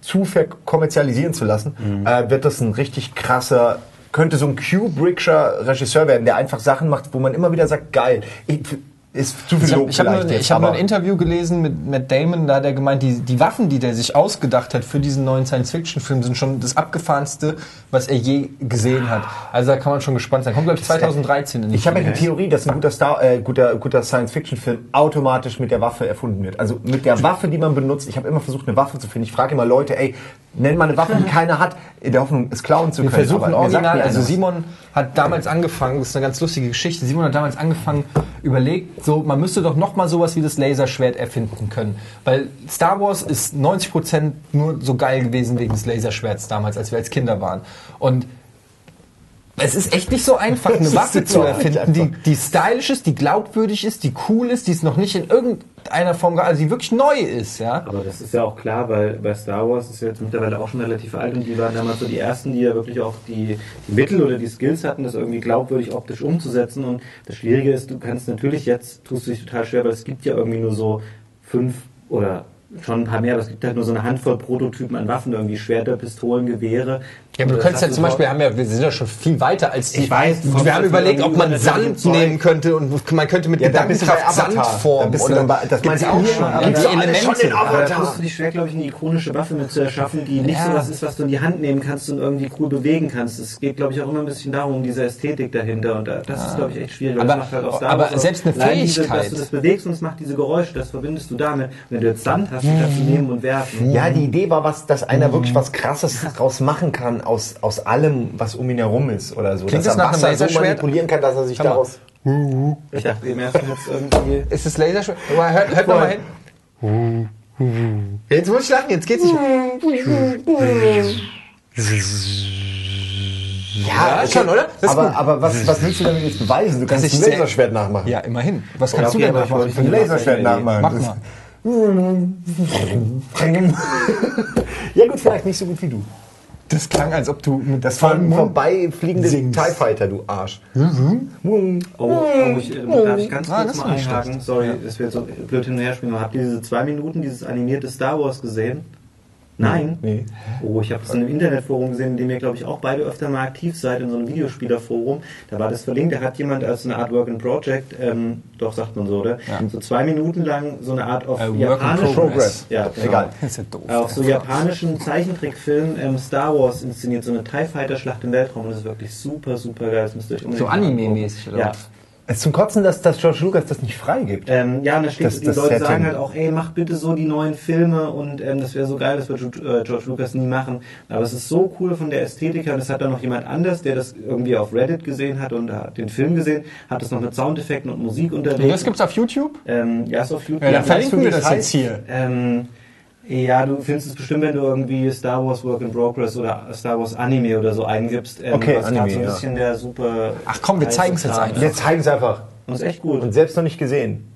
zu verkommerzialisieren zu lassen, Mhm. äh, wird das ein richtig krasser, könnte so ein Kubrickscher Regisseur werden, der einfach Sachen macht, wo man immer wieder sagt, geil. Ich, ist zu viel Ich habe Lob ich hab ich hab nur ein Interview gelesen mit Matt Damon, da hat er gemeint, die, die Waffen, die der sich ausgedacht hat für diesen neuen Science-Fiction-Film, sind schon das abgefahrenste, was er je gesehen hat. Also da kann man schon gespannt sein. Kommt, glaube ich, 2013 in den Ich habe die Theorie, dass ein guter, Star, äh, guter, guter Science-Fiction-Film automatisch mit der Waffe erfunden wird. Also mit der Waffe, die man benutzt. Ich habe immer versucht, eine Waffe zu finden. Ich frage immer Leute, ey, nenn mal eine Waffe, die keiner hat, in der Hoffnung, es klauen zu Wir können. versuchen Aber original, also. Simon hat damals angefangen, das ist eine ganz lustige Geschichte, Simon hat damals angefangen, überlegt, so, man müsste doch nochmal sowas wie das Laserschwert erfinden können. Weil Star Wars ist 90% nur so geil gewesen wegen des Laserschwerts damals, als wir als Kinder waren. Und es ist echt nicht so einfach, eine Waffe zu erfinden, die, die stylisch ist, die glaubwürdig ist, die cool ist, die es noch nicht in irgendeiner Form, gab, also die wirklich neu ist, ja. Aber das ist ja auch klar, weil bei Star Wars ist ja jetzt mittlerweile auch schon relativ alt und die waren damals so die ersten, die ja wirklich auch die, die Mittel oder die Skills hatten, das irgendwie glaubwürdig optisch umzusetzen. Und das Schwierige ist, du kannst natürlich jetzt, tust du dich total schwer, weil es gibt ja irgendwie nur so fünf oder schon ein paar mehr, aber es gibt halt nur so eine Handvoll Prototypen an Waffen, irgendwie Schwerter, Pistolen, Gewehre. Ja, aber du könntest ja hast zum Beispiel, haben ja, wir sind ja schon viel weiter als die. Ich weiß, du wir haben überlegt, ob man Sand nehmen könnte und man könnte mit Ja, Gedankenkraft Sand formen. bist du dann bei- das meinst du auch schon. Gibt's die Elemente. Aber da tust du dich schwer, glaube ich, eine ikonische Waffe mit zu erschaffen, die nicht so was ist, was du in die Hand nehmen kannst und irgendwie cool bewegen kannst. Es geht, glaube ich, auch immer ein bisschen darum, um diese Ästhetik dahinter. Und da- das ist, glaube ich, echt schwierig. Aber- halt aber selbst eine Allein diese, Fähigkeit. dass du das bewegst und es macht diese Geräusche, das verbindest du damit. Wenn du jetzt Sand hast, kannst du nehmen und werfen. Ja, die Idee war, was, dass einer wirklich was Krasses draus machen kann aus, aus allem, was um ihn herum ist oder so. Klingt dass das er nach einem Wasser so Laserschwert? manipulieren kann, dass er sich mal. daraus... Ich dachte, im ersten jetzt irgendwie... Ist es Laserschwert? Hört, hört mal hin. Jetzt muss ich lachen, jetzt geht's nicht. Ja, schon, oder? Das ist aber aber was, was willst du damit jetzt beweisen? Du kannst ich ein Laserschwert nachmachen. Ja, immerhin. Was kannst okay, du denn ich nachmachen? wollte- Ein Laserschwert nachmachen. Mach Das- mal. Ja gut, vielleicht nicht so gut wie du. Das klang, als ob du mit Das war ein vollem Mund vorbeifliegende singst. TIE Fighter, du Arsch. Oh, oh ich, äh, darf ich ganz Ah, kurz mal einhaken? Sorry, dass wir jetzt so blöd hin und her. Aber habt ihr diese zwei Minuten, dieses animierte Star Wars gesehen? Nein. Nee. Oh, ich habe es in einem Internetforum gesehen, in dem ihr, glaube ich, auch beide öfter mal aktiv seid, in so einem Videospielerforum. Da war das verlinkt, da hat jemand als eine Art Work in Project, ähm, doch sagt man so, oder? So zwei Minuten lang so eine Art auf Äh, in japanischen Progress. Ja, genau. Egal. Das ist ja doof. Auf so japanischen Zeichentrickfilm ähm, Star Wars inszeniert, so eine TIE Fighter Schlacht im Weltraum und das ist wirklich super, super geil. Das müsst ihr euch unbedingt So. Anime-mäßig, oder Ja. Es ist zum Kotzen, dass, dass George Lucas das nicht freigibt. Ähm, ja, und da steht, Das- die das Leute Setting. sagen halt auch, ey, mach bitte so die neuen Filme und ähm, das wäre so geil, das wird äh, George Lucas nie machen. Aber es ist so cool von der Ästhetik her und das hat dann noch jemand anders, der das irgendwie auf Reddit gesehen hat und hat den Film gesehen, hat das noch mit Soundeffekten und Musik unterlegt. Das gibt's auf YouTube? ähm, ja, ist auf YouTube. Ja, dann du, verlinken wir es das jetzt heißt? hier. Ähm, ja, du findest es bestimmt, wenn du irgendwie Star Wars Work in Progress oder Star Wars Anime oder so eingibst. Ähm, Okay, Anime, so ein ja. bisschen der super. Ach komm, wir heiße zeigen's jetzt einfach. Wir zeigen es einfach. Und ist echt gut. Und selbst noch nicht gesehen.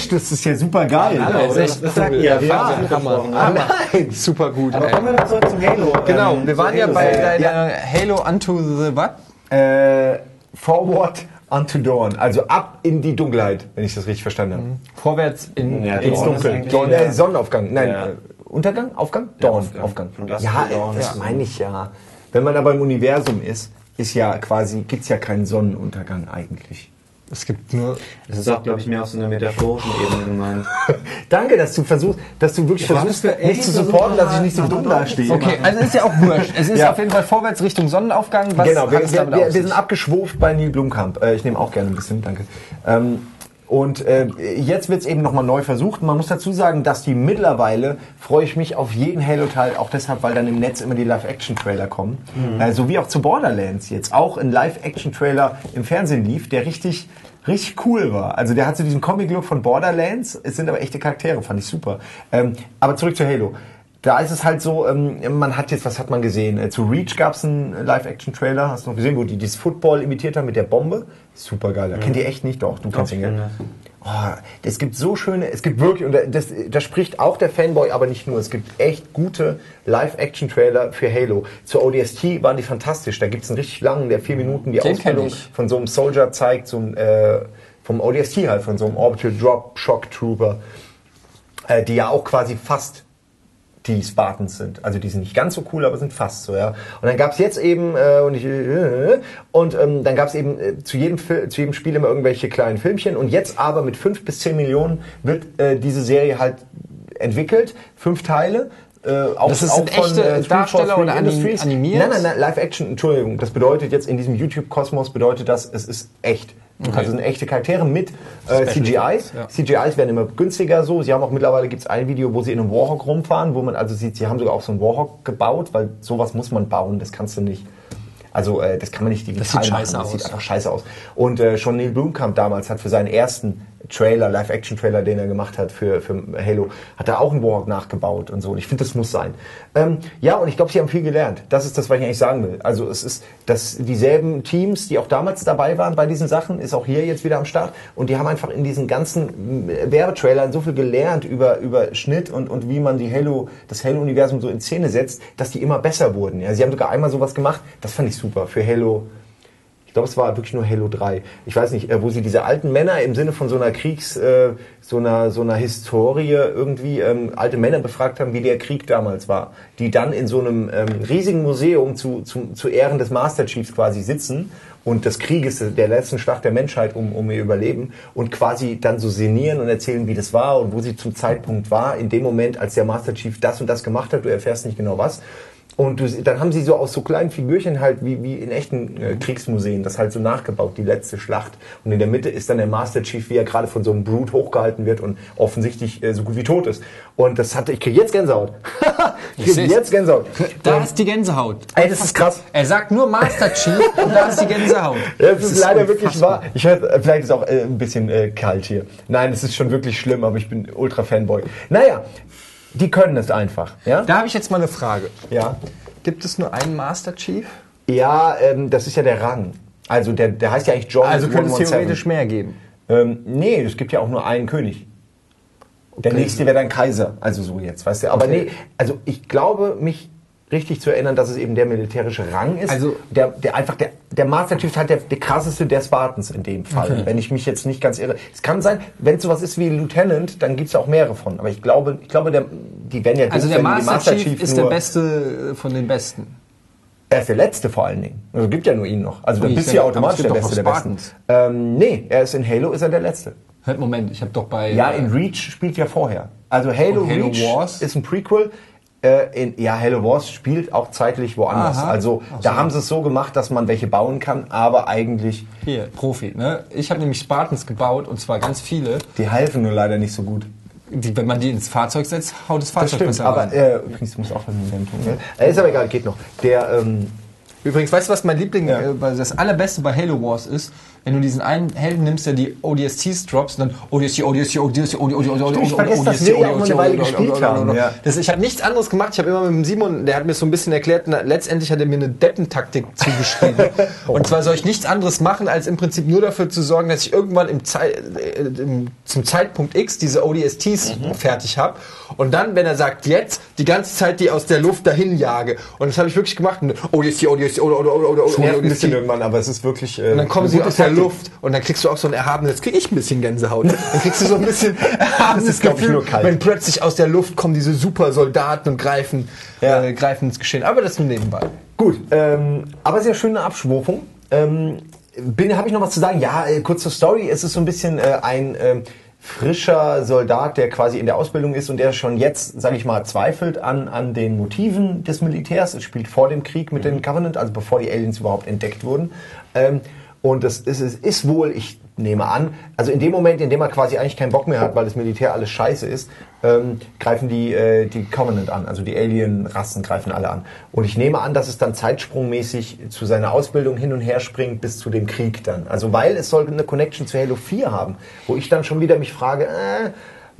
Mensch, das ist ja super geil. Ja, Das ist oder? echt Das sagt ihr. Ja, Ja, Hammer. versprochen. Ah, nein. Super gut. Aber ey. kommen wir noch zurück zum Halo. Genau, ähm, wir waren ja bei Halo-Serie. deiner Halo Unto the what? Äh, forward unto dawn. Also ab in die Dunkelheit, wenn ich das richtig verstanden habe. Vorwärts in Ja, Ins Dunkel. Dawn, äh, Sonnenaufgang. Nein, Ja. äh, Untergang? Aufgang? Ja, Dawn. Aufgang. Aufgang. Dusk Ja, dawn. das meine ich ja. Wenn man aber im Universum ist, ist ja quasi, gibt's ja keinen Sonnenuntergang eigentlich. Es gibt nur. Das ist auch, glaube ich, mehr auf so einer metaphorischen Ebene gemeint. Danke, dass du versuchst, dass du wirklich versuchst, für mich zu supporten, dass ich nicht so dumm dastehe. Okay, also ist ja auch wurscht. Es ist Ja. auf jeden Fall vorwärts Richtung Sonnenaufgang. Was genau, wir, es wir, wir, wir sind abgeschwurft bei Neil Blumkamp. Äh, ich nehme auch gerne ein bisschen, danke. Ähm, und äh, jetzt wird es eben nochmal neu versucht. Man muss dazu sagen, dass die mittlerweile, freue ich mich auf jeden Halo-Teil, auch deshalb, weil dann im Netz immer die Live-Action-Trailer kommen. Äh, so wie auch zu Borderlands jetzt. Auch ein Live-Action-Trailer im Fernsehen lief, der richtig richtig cool war. Also der hat so diesen Comic-Look von Borderlands. Es sind aber echte Charaktere, fand ich super. Ähm, aber zurück zu Halo. Da ist es halt so, ähm, man hat jetzt, was hat man gesehen? Äh, zu Reach gab es einen Live-Action-Trailer, hast du noch gesehen, wo die dieses Football imitiert haben mit der Bombe? Super geil. Kennt ihr echt nicht? Doch, du kennst ihn, gell? Oh, es gibt so schöne, es gibt wirklich, und das, das spricht auch der Fanboy, aber nicht nur, es gibt echt gute Live-Action-Trailer für Halo. Zur ODST waren die fantastisch, da gibt es einen richtig langen, der vier Minuten die Den Ausbildung von so einem Soldier zeigt, so ein, äh, vom ODST halt, von so einem Orbital Drop Shock Trooper, äh, die ja auch quasi fast die Spartans sind. Also die sind nicht ganz so cool, aber sind fast so, ja. Und dann gab's jetzt eben, äh, und, ich, äh, und ähm, dann gab's eben äh, zu, jedem Fil zu jedem Spiel immer irgendwelche kleinen Filmchen. Und jetzt aber mit fünf bis zehn Millionen wird äh, diese Serie halt entwickelt. Fünf Teile. Äh, auch, Das ist- auch echte 343 Darsteller oder anim- Nein, animiert? nein, nein, Live-Action, Entschuldigung. Das bedeutet jetzt in diesem YouTube-Kosmos bedeutet das, es ist echt. Also sind echte Charaktere mit äh, CGIs. ja. CGIs werden immer günstiger so. Sie haben auch mittlerweile gibt's ein Video, wo sie in einem Warhawk rumfahren, wo man also sieht, sie haben sogar auch so einen Warhawk gebaut, weil sowas muss man bauen, das kannst du nicht. Also äh, das kann man nicht digital sieht machen. scheiße das aus. sieht einfach scheiße aus. Und äh, schon Neil Blomkamp damals hat für seinen ersten Trailer, Live-Action-Trailer, den er gemacht hat für, für Halo, hat er auch einen Warhawk nachgebaut und so. Und ich finde, das muss sein. Ähm, ja, und ich glaube, sie haben viel gelernt. Das ist das, was ich eigentlich sagen will. Also es ist, dass dieselben Teams, die auch damals dabei waren bei diesen Sachen, ist auch hier jetzt wieder am Start. Und die haben einfach in diesen ganzen äh, Werbetrailern so viel gelernt über, über Schnitt und, und wie man die Halo, das Halo-Universum so in Szene setzt, dass die immer besser wurden. Ja, sie haben sogar einmal sowas gemacht, das fand ich super für Halo. Ich glaube, es war wirklich nur Halo 3. Ich weiß nicht, äh, wo sie diese alten Männer im Sinne von so einer Kriegs, äh, so einer, so einer Historie irgendwie, ähm, alte Männer befragt haben, wie der Krieg damals war. Die dann in so einem ähm, riesigen Museum zu, zu, zu Ehren des Master Chiefs quasi sitzen und des Krieges, der letzten Schlacht der Menschheit um, um ihr Überleben und quasi dann so sinnieren und erzählen, wie das war und wo sie zum Zeitpunkt war, in dem Moment, als der Master Chief das und das gemacht hat, du erfährst nicht genau was. Und du, dann haben sie so aus so kleinen Figürchen halt wie, wie in echten äh, Kriegsmuseen das halt so nachgebaut, die letzte Schlacht. Und in der Mitte ist dann der Master Chief, wie er gerade von so einem Brute hochgehalten wird und offensichtlich äh, so gut wie tot ist. Und das hatte, ich kriege jetzt Gänsehaut. ich kriege jetzt Gänsehaut. Da Und- ist die Gänsehaut. Ey, das ist krass. Er sagt nur Master Chief und da ist die Gänsehaut. Ja, das, ist, leider wirklich unfassbar. wahr. Ich hör, äh, vielleicht ist auch äh, ein bisschen äh, kalt hier. Nein, es ist schon wirklich schlimm, aber ich bin ultra Fanboy. Naja, die können es einfach. Ja, Da habe ich jetzt mal eine Frage. ja. Gibt es nur einen Master Chief? ja ähm, das ist ja der Rang. Also der, der heißt ja eigentlich John Also könnte es 117. theoretisch mehr geben. Ähm, nee, es gibt ja auch nur einen König. Der nächste wäre dann Kaiser, also so jetzt, weißt du. Aber Okay. nee, also ich glaube, mich richtig zu erinnern, dass es eben der militärische Rang ist. Also- der, der einfach der, der Master Chief ist halt der, der krasseste der Spartans in dem Fall, Okay. wenn ich mich jetzt nicht ganz irre. Es kann sein, wenn es sowas ist wie Lieutenant, dann gibt es ja auch mehrere von. Aber ich glaube, ich glaube, der, die werden ja Also der die Master, Chief, ist der beste von den Besten. Er ist der letzte vor allen Dingen. Also gibt ja nur ihn noch. Also dann bist du ja automatisch der es Beste der Besten. Ähm, nee, er ist in Halo ist er der Letzte. Hört, Moment, ich habe doch bei... Ja, äh, in Reach spielt ja vorher. Also Halo, Und Halo Reach Wars? ist ein Prequel. Äh, in, ja, Halo Wars spielt auch zeitlich woanders. Aha. Also so. da haben sie es so gemacht, dass man welche bauen kann, aber eigentlich Hier, Profi, ne? Ich habe nämlich Spartans gebaut und zwar ganz viele. die helfen nur leider nicht so gut. Die, wenn man die ins Fahrzeug setzt, haut das Das Fahrzeug stimmt, besser aber rein. äh, übrigens muss auch was mit dem tun. Ist aber egal, geht noch. Der ähm, Übrigens, weißt du, was mein Liebling, Ja. äh, das allerbeste bei Halo Wars ist? Wenn du diesen einen Helden nimmst, der die ODSTs drops und dann ODST, ODST, ODST, ODST, ODST, ich vergesse, dass wir ja eine Weile gespielt haben, ich habe nichts anderes gemacht. Ich habe immer mit dem Simon, der hat mir so ein bisschen erklärt, letztendlich hat er mir eine Deppentaktik zugeschrieben. und zwar soll ich nichts anderes machen, als im Prinzip nur dafür zu sorgen, dass ich irgendwann äh, zum Zeitpunkt X diese ODSTs fertig habe. Und dann, wenn er sagt, jetzt, die ganze Zeit die aus der Luft dahin jage. Und das habe ich wirklich gemacht. Und ODST, ODST, oder, oder, oder, nervt ein oder, bisschen irgendwann, aber es ist wirklich. Äh, Und dann kommen eine sie aus der. Luft und dann kriegst du auch so ein erhabenes, jetzt krieg ich ein bisschen Gänsehaut. Dann kriegst du so ein bisschen erhabenes ist, glaub ich, Gefühl, nur kalt. wenn plötzlich aus der Luft kommen diese super Soldaten und greifen, Ja. äh, greifen ins Geschehen. Aber das nur nebenbei. Gut, ähm, aber sehr schöne Abschwurfung. Ähm, bin, habe ich noch was zu sagen? Ja, äh, kurz zur Story. Es ist so ein bisschen äh, ein ähm, frischer Soldat, der quasi in der Ausbildung ist und der schon jetzt, sage ich mal, zweifelt an, an den Motiven des Militärs. Es spielt vor dem Krieg mit den Covenant, also bevor die Aliens überhaupt entdeckt wurden. Ähm, und das ist, es ist wohl, ich nehme an, also in dem Moment, in dem er quasi eigentlich keinen Bock mehr hat, weil das Militär alles scheiße ist, ähm, greifen die, äh, die Covenant an, also die Alien-Rassen greifen alle an. Und ich nehme an, dass es dann zeitsprungmäßig zu seiner Ausbildung hin und her springt bis zu dem Krieg dann. Also weil es soll eine Connection zu Halo 4 haben, wo ich dann schon wieder mich frage, äh,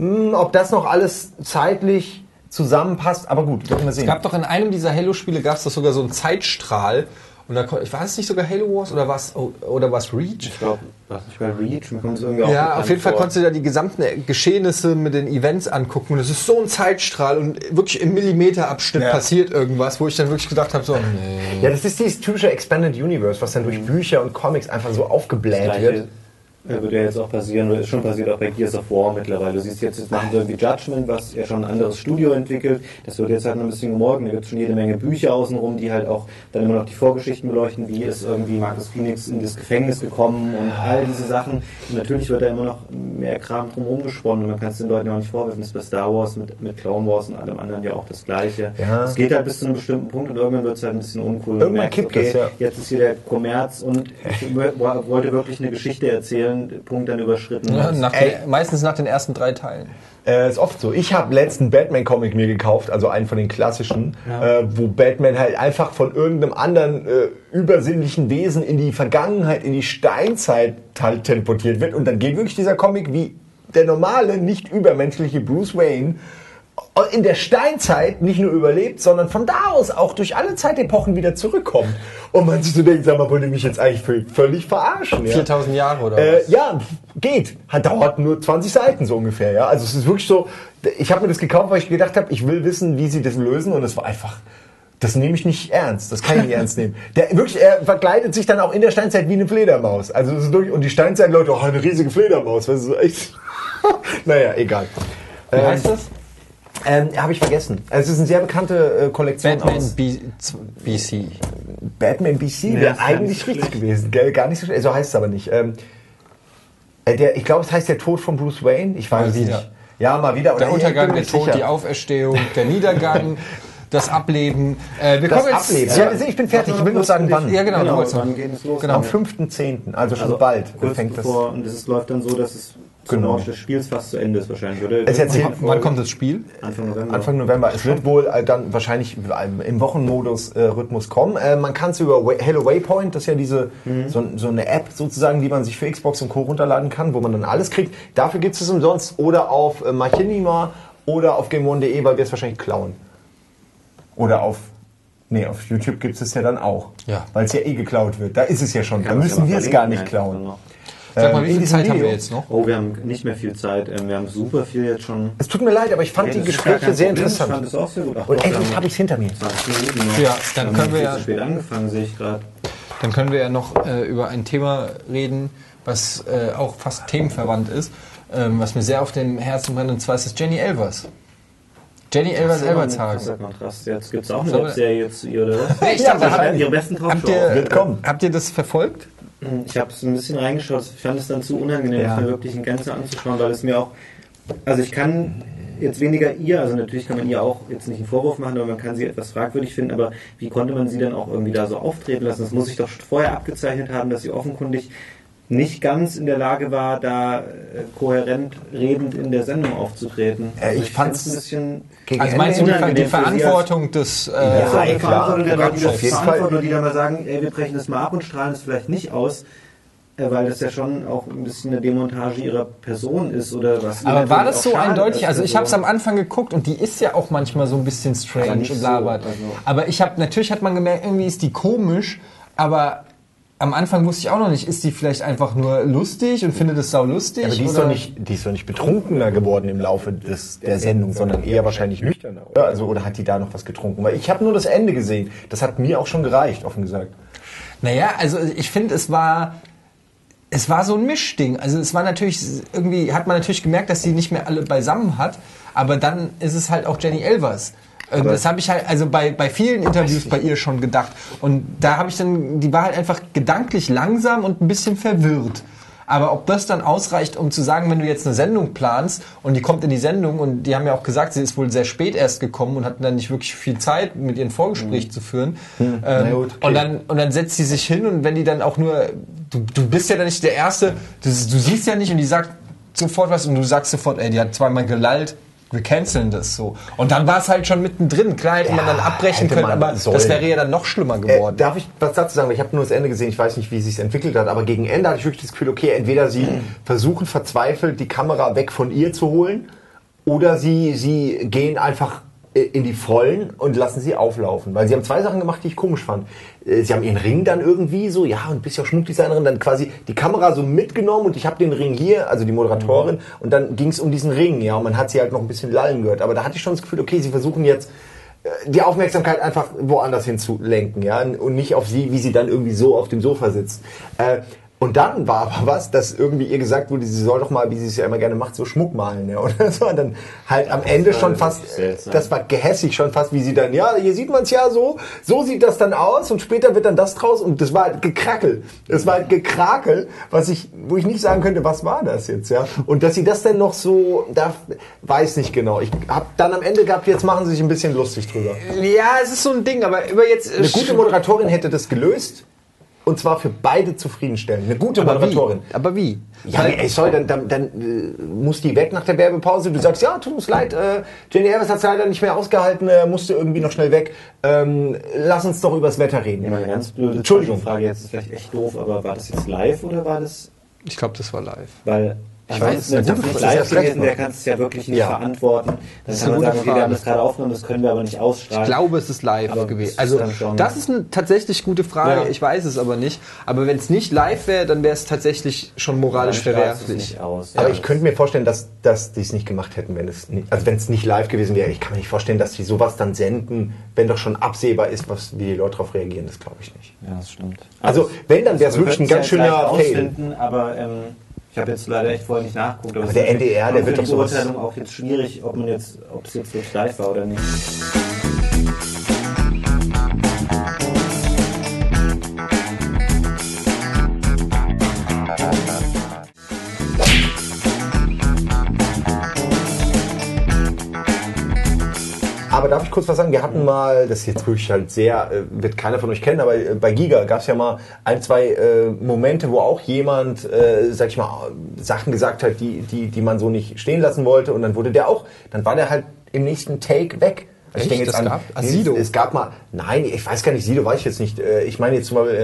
mh, ob das noch alles zeitlich zusammenpasst. Aber gut, werden wir Es sehen. gab doch in einem dieser Halo-Spiele gab es doch sogar so einen Zeitstrahl. Und da, kon- war es nicht sogar Halo Wars oder was oder was Reach? Ich glaube, was nicht bei Reach, kommt irgendwie Ja, auf jeden Fall vor. konntest du da die gesamten Geschehnisse mit den Events angucken. Und es ist so ein Zeitstrahl und wirklich im Millimeterabschnitt Ja. passiert irgendwas, wo ich dann wirklich gedacht habe, so, nee. Ja, das ist dieses typische Expanded Universe, was dann durch Bücher und Comics einfach so aufgebläht wird. Er wird ja jetzt auch passieren, oder ist schon passiert auch bei Gears of War mittlerweile. Du siehst jetzt, jetzt machen sie irgendwie Judgment, was ja schon ein anderes Studio entwickelt. Das wird jetzt halt noch ein bisschen gemorgen. Da gibt es schon jede Menge Bücher außenrum, die halt auch dann immer noch die Vorgeschichten beleuchten, wie ist irgendwie Marcus Phoenix in das Gefängnis gekommen und all diese Sachen. Und natürlich wird da immer noch mehr Kram drumherum gesponnen. Und man kann es den Leuten ja auch nicht vorwerfen. Das ist bei Star Wars mit, mit Clone Wars und allem anderen ja auch das Gleiche. Ja. Es geht halt bis zu einem bestimmten Punkt und irgendwann wird es halt ein bisschen uncool. Irgendwann merkst, kippt es, ja. Jetzt ist hier der Kommerz und ich wo- wollte wirklich eine Geschichte erzählen, Punkt dann überschritten. Ja, nach den, meistens nach den ersten drei Teilen. Äh, ist oft so. Ich habe letzten Batman-Comic mir gekauft, also einen von den klassischen, äh, wo Batman halt einfach von irgendeinem anderen äh, übersinnlichen Wesen in die Vergangenheit, in die Steinzeit halt teleportiert wird. Und dann geht wirklich dieser Comic wie der normale, nicht übermenschliche Bruce Wayne in der Steinzeit nicht nur überlebt, sondern von da aus auch durch alle Zeitepochen wieder zurückkommt. Und man sich so denkt, sag mal, wollt ihr mich jetzt eigentlich vö- völlig verarschen? Ja? 4000 Jahre oder Äh, was? ja, geht. Hat dauert nur 20 Seiten so ungefähr. Ja, also es ist wirklich so. Ich habe mir das gekauft, weil ich gedacht habe, ich will wissen, wie sie das lösen, und es war einfach. Das nehme ich nicht ernst. Das kann ich nicht ernst nehmen. Der wirklich, er verkleidet sich dann auch in der Steinzeit wie eine Fledermaus. Also es ist durch und die Steinzeit-Leute, oh, eine riesige Fledermaus. Das ist so echt. naja, egal. Wie heißt das? Ähm, habe ich vergessen. Also es ist eine sehr bekannte äh, Kollektion Batman aus B BC. Batman BC. Ja, Wäre eigentlich richtig gewesen. Gell? Gar nicht so schlecht. So heißt es aber nicht. Ähm, äh, der, ich glaube, es heißt der Tod von Bruce Wayne. Ich weiß Mal es wieder. nicht. Ja, mal wieder. Oder Der ich bin Untergang, der Tod, sicher. die Auferstehung, der Niedergang, das Ableben. Äh, wir Das kommen jetzt. Ableben. Ja, ich bin fertig. Ich will nur sagen, wann. Ja, genau, du genau wann geht es los? Genau. Am 5.10., also schon Also bald kurz fängt das. bevor, und es läuft dann so, dass es Genau. Launch des Spiels fast zu Ende ist wahrscheinlich, oder? Es erzählt- Wann kommt das Spiel? Anfang November. Anfang November. Es wird wohl äh, dann wahrscheinlich äh, im Wochenmodus äh, Rhythmus kommen. Äh, man kann es über Hello Waypoint, das ist ja diese so, so eine App sozusagen, die man sich für Xbox und Co. runterladen kann, wo man dann alles kriegt. Dafür gibt es es umsonst oder auf äh, Machinima oder auf GameOne.de, weil wir es wahrscheinlich klauen. Oder auf Nee, auf YouTube gibt es ja dann auch. Ja. Weil es ja eh geklaut wird. Da ist es ja schon. Da Kann müssen wir es gar nicht klauen. Sag mal, Ähm, wie viel Zeit haben wir jetzt noch? Oh, wir haben nicht mehr viel Zeit. Ähm, Wir haben super viel jetzt schon. Es tut mir leid, aber ich fand Ja, die Gespräche sehr Problem. Ich fand interessant. das auch sehr gut. Ach, Und doch, endlich wir habe ich es hinter mir. 20 Minuten noch. Ja, dann haben können wir ja- zu spät angefangen, sehe ich gerade. Dann können wir ja noch äh, über ein Thema reden, was äh, auch fast themenverwandt ist, ähm, was mir sehr auf dem Herzen brennt, und zwar ist es Jenny Elvers. Jenny Elvers Elbertshagen. Kontrast. Jetzt gibt es auch eine Webserie jetzt zu ihr, oder was? Ich dachte, habt. Ihre besten habt, Talkshow. ihr, Wird kommen. habt ihr das verfolgt? Ich habe es ein bisschen reingeschaut. Ich fand es dann zu unangenehm, Ja. mir wirklich ein Ganze anzuschauen, weil es mir auch. Also ich kann jetzt weniger ihr, also natürlich kann man ihr auch jetzt nicht einen Vorwurf machen, aber man kann sie etwas fragwürdig finden, aber wie konnte man sie dann auch irgendwie da so auftreten lassen? Das muss ich doch vorher abgezeichnet haben, dass sie offenkundig nicht ganz in der Lage war, da äh, kohärent redend in der Sendung aufzutreten. Äh, ich find's fand's ein bisschen Gegen Also Ende meinst du die, Verantwortung des... Äh, Ja, Ja, die. Verantwortung der Leute, die das verantworten die dann mal sagen, ey, wir brechen das mal ab und strahlen es vielleicht nicht aus, äh, weil das ja schon auch ein bisschen eine Demontage ihrer Person ist oder was. Aber war das so eindeutig? als Also ich habe es Person. am Anfang geguckt und die ist ja auch manchmal so ein bisschen strange und so, labert. also- Aber ich habe natürlich hat man gemerkt, irgendwie ist die komisch, aber am Anfang wusste ich auch noch nicht, ist die vielleicht einfach nur lustig und findet es sau lustig? Aber die ist, oder? doch nicht, die ist doch nicht betrunkener geworden im Laufe des, der Sendung, sondern eher wahrscheinlich nüchterner. Oder? Also, oder hat die da noch was getrunken? Weil ich habe nur das Ende gesehen. Das hat mir auch schon gereicht, offen gesagt. Naja, also ich finde, es war. Es war so ein Mischding. Also es war natürlich, irgendwie hat man natürlich gemerkt, dass sie nicht mehr alle beisammen hat, aber dann ist es halt auch Jenny Elvers. Und das habe ich halt, also bei, bei vielen Interviews bei ihr schon gedacht. Und da habe ich dann, die war halt einfach gedanklich langsam und ein bisschen verwirrt. Aber ob das dann ausreicht, um zu sagen, wenn du jetzt eine Sendung planst und die kommt in die Sendung und die haben ja auch gesagt, sie ist wohl sehr spät erst gekommen und hatten dann nicht wirklich viel Zeit, mit ihren Vorgespräch zu führen. Ähm, Na gut, okay. Und dann und dann setzt sie sich hin und wenn die dann auch nur, du, du bist ja dann nicht der Erste, du, du siehst ja nicht und die sagt sofort was und du sagst sofort, ey, die hat zweimal gelallt, wir canceln das so. Und dann war es halt schon mittendrin. Klar hätte man Ja, dann abbrechen können, man aber sollen. das wäre ja dann noch schlimmer Äh, geworden. darf ich was dazu sagen? Ich habe nur das Ende gesehen. Ich weiß nicht, wie es sich entwickelt hat. Aber gegen Ende hatte ich wirklich das Gefühl, okay, entweder sie versuchen verzweifelt, die Kamera weg von ihr zu holen, oder sie, sie gehen einfach äh, in die Vollen und lassen sie auflaufen. Weil sie haben zwei Sachen gemacht, die ich komisch fand. Äh, Sie haben ihren Ring dann irgendwie so, ja, und bist ja Schmuckdesignerin, dann quasi die Kamera so mitgenommen und ich habe den Ring hier, also die Moderatorin, und dann ging es um diesen Ring, ja, und man hat sie halt noch ein bisschen lallen gehört. Aber da hatte ich schon das Gefühl, okay, sie versuchen jetzt äh, die Aufmerksamkeit einfach woanders hin zu lenken, ja, und nicht auf sie, wie sie dann irgendwie so auf dem Sofa sitzt. Äh, Und dann war aber was, dass irgendwie ihr gesagt wurde, sie soll doch mal, wie sie es ja immer gerne macht, so Schmuck malen, ja, oder so. Und dann halt am Ende schon fast, das war gehässig schon fast, wie sie dann, ja, hier sieht man es ja so, so sieht das dann aus und später wird dann das draus und das war halt gekrackel. Das war halt gekrakel, was ich, wo ich nicht sagen könnte, was war das jetzt, ja. Und dass sie das dann noch so, da weiß nicht genau. Ich hab dann am Ende gehabt, jetzt machen sie sich ein bisschen lustig drüber. Ja, es ist so ein Ding, aber über jetzt. Eine gute Moderatorin hätte das gelöst. Und zwar für beide zufriedenstellend. Eine gute aber Moderatorin. wie? Aber wie? Ja, ey, sorry, dann, dann, dann äh, muss die weg nach der Werbepause. Du sagst, ja, tut uns leid, äh, Jenny Elvers hat es leider nicht mehr ausgehalten, äh, musste irgendwie noch schnell weg. Ähm, lass uns doch übers Wetter reden. Ja, ganz blöde Entschuldigung. Frage, jetzt ist vielleicht echt doof, aber war das jetzt live oder war das, Ich glaube, das war live. weil Ich weiß, ansonsten, wenn eine es gute nicht Frage. live Das ist ja gewesen wäre, kannst es ja wirklich nicht Ja. verantworten. Dann ist kann eine man gute sagen, okay, wir Frage. haben das gerade aufgenommen, das können wir aber nicht ausstrahlen. Ich glaube, es ist live Aber gewesen. das Also, ist das ist eine tatsächlich gute Frage. Ja. Ich weiß es aber nicht. Aber wenn es nicht live wäre, dann wäre es tatsächlich schon moralisch es verwerflich. Aber Ja. ich könnte mir vorstellen, dass, dass die es nicht gemacht hätten, wenn es nicht, also wenn es nicht live gewesen wäre. Ich kann mir nicht vorstellen, dass die sowas dann senden, wenn doch schon absehbar ist, was, wie die Leute darauf reagieren. Das glaube ich nicht. Ja, das stimmt. Also, wenn, dann wäre es Wir wirklich ein ganz ja schöner Fail. aber ähm, ich habe jetzt leider echt vorher nicht nachgeguckt. Aber es der NDR, der wird doch die sowas- Beurteilung auch jetzt schwierig, ob man jetzt, ob es jetzt wirklich live war oder nicht. Ich kurz was sagen? Wir hatten mal, das ist jetzt wirklich halt sehr, äh, wird keiner von euch kennen, aber äh, bei Giga gab es ja mal ein, zwei äh, Momente, wo auch jemand, äh, sag ich mal, Sachen gesagt hat, die, die, die man so nicht stehen lassen wollte. Und dann wurde der auch, dann war der halt im nächsten Take weg. Also Echt? Das gab- ah, Sido? Es, es gab mal, nein, ich weiß gar nicht, Sido weiß ich jetzt nicht. Äh, Ich meine jetzt zum Beispiel,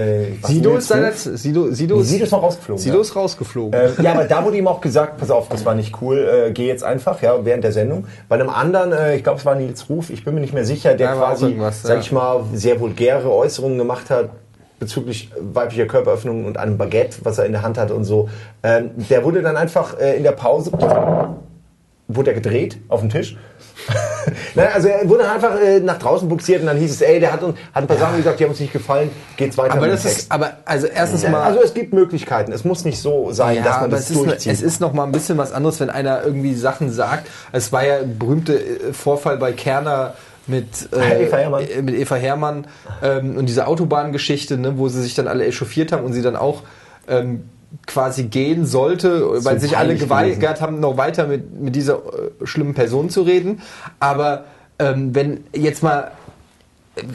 äh, Sido ist, seiner, Ruf? Sido, Sido, Nee, ist, Sido ist noch rausgeflogen. Sido ja. ist rausgeflogen. Äh, ja, aber da wurde ihm auch gesagt, pass auf, das war nicht cool, äh, geh jetzt einfach, ja, während der Sendung. Bei einem anderen, äh, ich glaube, es war Nils Ruf, ich bin mir nicht mehr sicher, der Ja, quasi, irgendwas, sag ja. ich mal, sehr vulgäre Äußerungen gemacht hat bezüglich weiblicher Körperöffnung und einem Baguette, was er in der Hand hatte und so. Ähm, der wurde dann einfach äh, in der Pause, wurde er gedreht auf den Tisch. Nein, also er wurde einfach äh, nach draußen buxiert und dann hieß es, ey, der hat, uns, hat ein paar Sachen gesagt, die haben uns nicht gefallen, geht's weiter aber mit dem das Text. ist, aber also erstens mal. also es gibt Möglichkeiten. Es muss nicht so sein, dass man das es ist, durchzieht. es ist noch mal ein bisschen was anderes, wenn einer irgendwie Sachen sagt. Es war ja ein berühmter äh, Vorfall bei Kerner mit, äh, Eva Herrmann. äh, mit Eva Herrmann ähm, und diese Autobahngeschichte, ne, wo sie sich dann alle echauffiert haben und sie dann auch ähm, quasi gehen sollte, weil sich alle geweigert haben, noch weiter mit, mit dieser äh, schlimmen Person zu reden. Aber ähm, wenn jetzt mal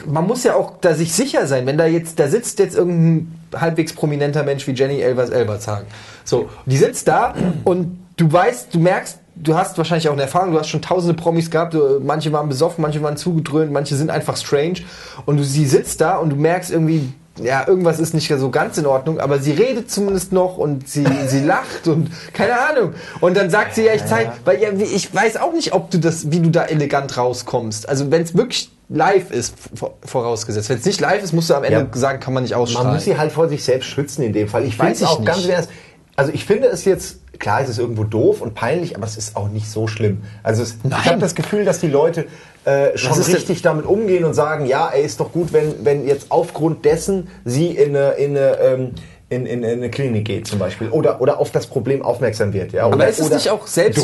man muss ja auch da sich sicher sein, wenn da jetzt, da sitzt jetzt irgendein halbwegs prominenter Mensch wie Jenny Elvers Elverzhagen. So, die sitzt da und du weißt, du merkst, du hast wahrscheinlich auch eine Erfahrung, du hast schon tausende Promis gehabt, du, manche waren besoffen, manche waren zugedröhnt, manche sind einfach strange und du, sie sitzt da und du merkst irgendwie, ja, irgendwas ist nicht so ganz in Ordnung, aber sie redet zumindest noch und sie, sie lacht und keine Ahnung. Und dann sagt sie ja, ich zeig, weil ja, ich weiß auch nicht, ob du das, wie du da elegant rauskommst. Also wenn es wirklich live ist, vor- vorausgesetzt. Wenn es nicht live ist, musst du am Ende Ja. sagen, kann man nicht ausstrahlen. Man muss sie halt vor sich selbst schützen in dem Fall. Ich Weiß auch nicht. ganz ernst. Also ich finde es jetzt, klar, es ist irgendwo doof und peinlich, aber es ist auch nicht so schlimm. Also es, ich habe das Gefühl, dass die Leute äh, schon ist denn- richtig damit umgehen und sagen, ja, ey, ist doch gut, wenn, wenn jetzt aufgrund dessen sie in eine, in eine, ähm, in, in, in eine Klinik geht zum Beispiel oder, oder auf das Problem aufmerksam wird. Ja? aber oder, ist es nicht auch selbst.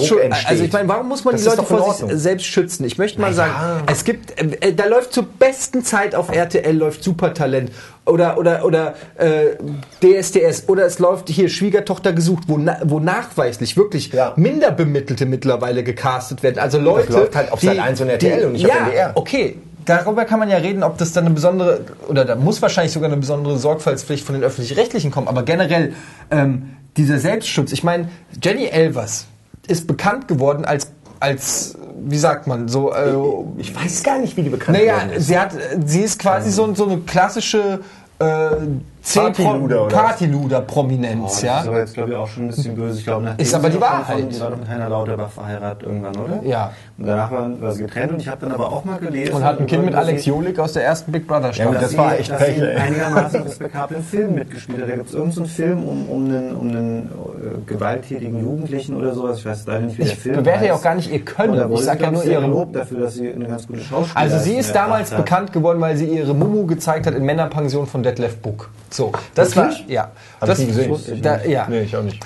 Also ich meine, warum muss man Das die Leute vor sich selbst schützen? Ich möchte mal Na sagen, es gibt, äh, da läuft zur besten Zeit auf RTL läuft Supertalent oder oder oder äh, DSDS oder es läuft hier Schwiegertochter gesucht, wo, na, wo nachweislich wirklich Ja. Minderbemittelte mittlerweile gecastet werden. Also Leute, läuft halt auf Sat. 1 und RTL und nicht auf ja, NDR. Okay, darüber kann man ja reden, ob das dann eine besondere, oder da muss wahrscheinlich sogar eine besondere Sorgfaltspflicht von den Öffentlich-Rechtlichen kommen, aber generell ähm, dieser Selbstschutz. Ich meine, Jenny Elvers ist bekannt geworden als, als wie sagt man, so... Äh, ich weiß gar nicht, wie die bekannt naja, ist. sie, hat, sie ist quasi so, so eine klassische äh, Partyluder, oder? Partyluder-Prominenz, Das ja. ist aber jetzt, glaube ich, auch schon ein bisschen böse. Ich glaube, Ist aber die Wahrheit. Von, die war doch mit Heiner Lauterbach verheiratet irgendwann, oder? Ja. Und danach war, war sie getrennt und ich habe dann aber auch mal gelesen. Und hat ein Kind mit Alex Jolik aus der ersten Big Brother Ja, Staffel. gut, dass das war echt dass Pech, einigermaßen respektablen Film mitgespielt hat. Da gibt es irgendeinen Film um, um einen, um einen äh, gewalttätigen Jugendlichen oder sowas. Ich weiß leider nicht, wie der Ich Film bewerte ja auch gar nicht ihr Können. Ich wurde sag sie, ja nur ich, ihre gelobt dafür, dass sie eine ganz gute Schauspielerin Also sie ist damals bekannt geworden, weil sie ihre Mumu gezeigt hat in Männerpension von Detlef Buck. So, das war, Wirklich? ja. Hab das, ich gesehen. Da, ja. Nee, ich auch nicht.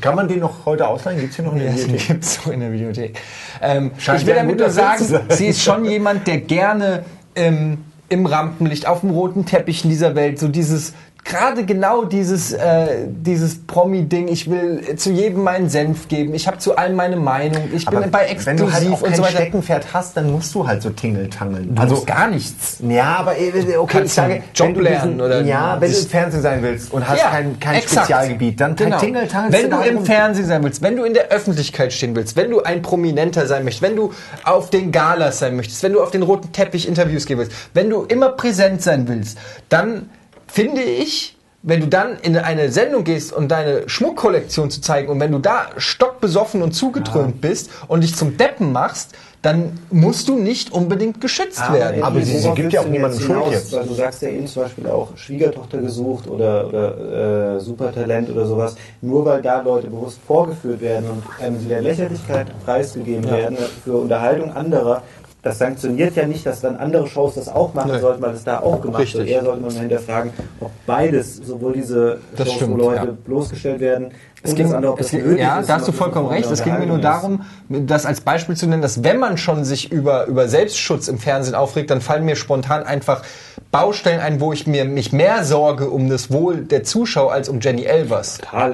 Kann man den noch heute ausleihen? Gibt's hier noch eine Ja, Bibliothek? die gibt's so in der Videothek. Ähm, ich will damit nur sagen, sie ist schon jemand, der gerne ähm, im Rampenlicht, auf dem roten Teppich in dieser Welt, so dieses, gerade genau dieses, äh, dieses Promi-Ding, ich will zu jedem meinen Senf geben, ich habe zu allem meine Meinung, ich bin bei wenn exklusiv du halt auch und kein so weiter. Steckenpferd hast, dann musst du halt so tingeltangeln. Du musst gar nichts. Ja, aber äh, okay, Kannst ich sage, wenn du lernen oder- ja, wenn du im Fernsehen sein willst und hast kein, kein exakt. Spezialgebiet, dann genau. tingeltangelst Wenn du im. Fernsehen sein willst, wenn du in der Öffentlichkeit stehen willst, wenn du ein Prominenter sein möchtest, wenn du auf den Galas sein möchtest, wenn du auf den roten Teppich Interviews gehen willst, wenn du immer präsent sein willst, dann finde ich, wenn du dann in eine Sendung gehst und deine Schmuckkollektion zu zeigen und wenn du da stockbesoffen und zugetrönt bist und dich zum Deppen machst, dann musst du nicht unbedingt geschützt werden. aber sie- sie gibt ja auch jetzt Schuld jetzt. Weil du sagst ja eben zum Beispiel auch Schwiegertochter gesucht oder, oder äh, Supertalent oder sowas. Nur weil da Leute bewusst vorgeführt werden und ähm, sie der Lächerlichkeit preisgegeben werden für Unterhaltung anderer, das sanktioniert ja nicht, dass dann andere Shows das auch machen Nee. sollten, weil es da auch gemacht Richtig. wird. Eher sollte man mal hinterfragen, ob beides, sowohl diese Das Shows, stimmt, wo Leute ja. bloßgestellt werden, Es ging, es ging, ja, da hast du vollkommen recht. Es ging mir nur darum, das als Beispiel zu nennen, dass wenn man schon sich über, über Selbstschutz im Fernsehen aufregt, dann fallen mir spontan einfach Baustellen ein, wo ich mir mich mehr sorge um das Wohl der Zuschauer als um Jenny Elvers. Total,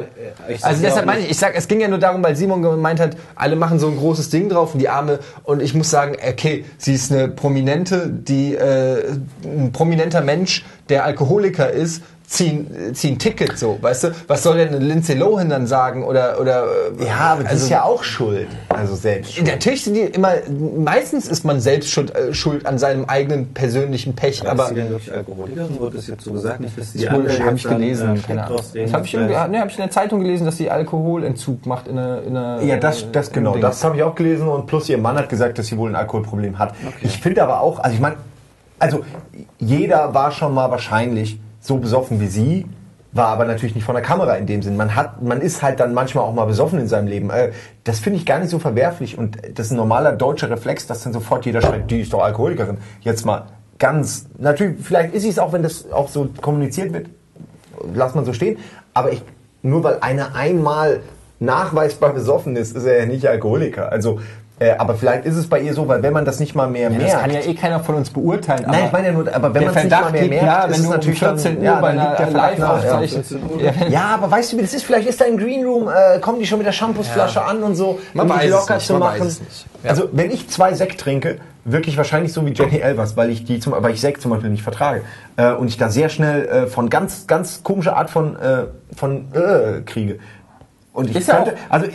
äh, Also deshalb meine ich, ich sag, es ging ja nur darum, weil Simon gemeint hat, alle machen so ein großes Ding drauf und die Arme und ich muss sagen, okay, sie ist eine Prominente, die äh, ein prominenter Mensch, der Alkoholiker ist, ziehen, ziehen Ticket so, weißt du? Was soll denn eine Lindsay Lohan dann sagen oder oder äh, Ja, aber das also, ist ja auch Schuld. Also selbst. Natürlich sind die immer, meistens ist man selbst schuld, äh, schuld an seinem eigenen persönlichen Pech, Aber aber ist sie denn wirklich Alkoholikerin? Wurde das jetzt so gesagt? Nicht, dass die das habe andere ich dann, gelesen, äh, keine Ahnung. Das habe ich, heißt- nee, hab ich in der Zeitung gelesen, dass sie Alkoholentzug macht in einer, in einer Ja, das, das äh, genau. Ding. Das habe ich auch gelesen und plus ihr Mann hat gesagt, dass sie wohl ein Alkoholproblem hat. Ich finde aber auch, also ich meine, also jeder war schon mal wahrscheinlich so besoffen wie sie, war aber natürlich nicht von der Kamera in dem Sinn. Man hat, man ist halt dann manchmal auch mal besoffen in seinem Leben. Äh, Das finde ich gar nicht so verwerflich und das ist ein normaler deutscher Reflex, dass dann sofort jeder schreit, die ist doch Alkoholikerin. Jetzt mal ganz, natürlich, vielleicht ist es auch, wenn das auch so kommuniziert wird, lass man so stehen. Aber ich, nur weil einer einmal nachweisbar besoffen ist, ist er ja nicht Alkoholiker. Also, äh, aber vielleicht ist es bei ihr so, weil wenn man das nicht mal mehr Ja, merkt. das kann ja eh keiner von uns beurteilen. Nein, ich meine ja nur, aber wenn man es nicht mal mehr liegt, merkt, ja, ist wenn es du um natürlich 14 dann- Uhr ja, bei einer ja. Live-Aufzeichnung... Ja, Ja, aber weißt du, wie das ist? Vielleicht ist da im Green Room, äh, kommen die schon mit der Shampoosflasche an und so, Man um dich locker nicht, zu machen. Ja. Also, wenn ich zwei Sekt trinke, wirklich wahrscheinlich so wie Jenny Elvers, weil ich die zum, weil ich Sekt zum Beispiel nicht vertrage äh, und ich da sehr schnell äh, von ganz, ganz komischer Art von äh, von äh, kriege. Und ich Ist ja könnte, auch- also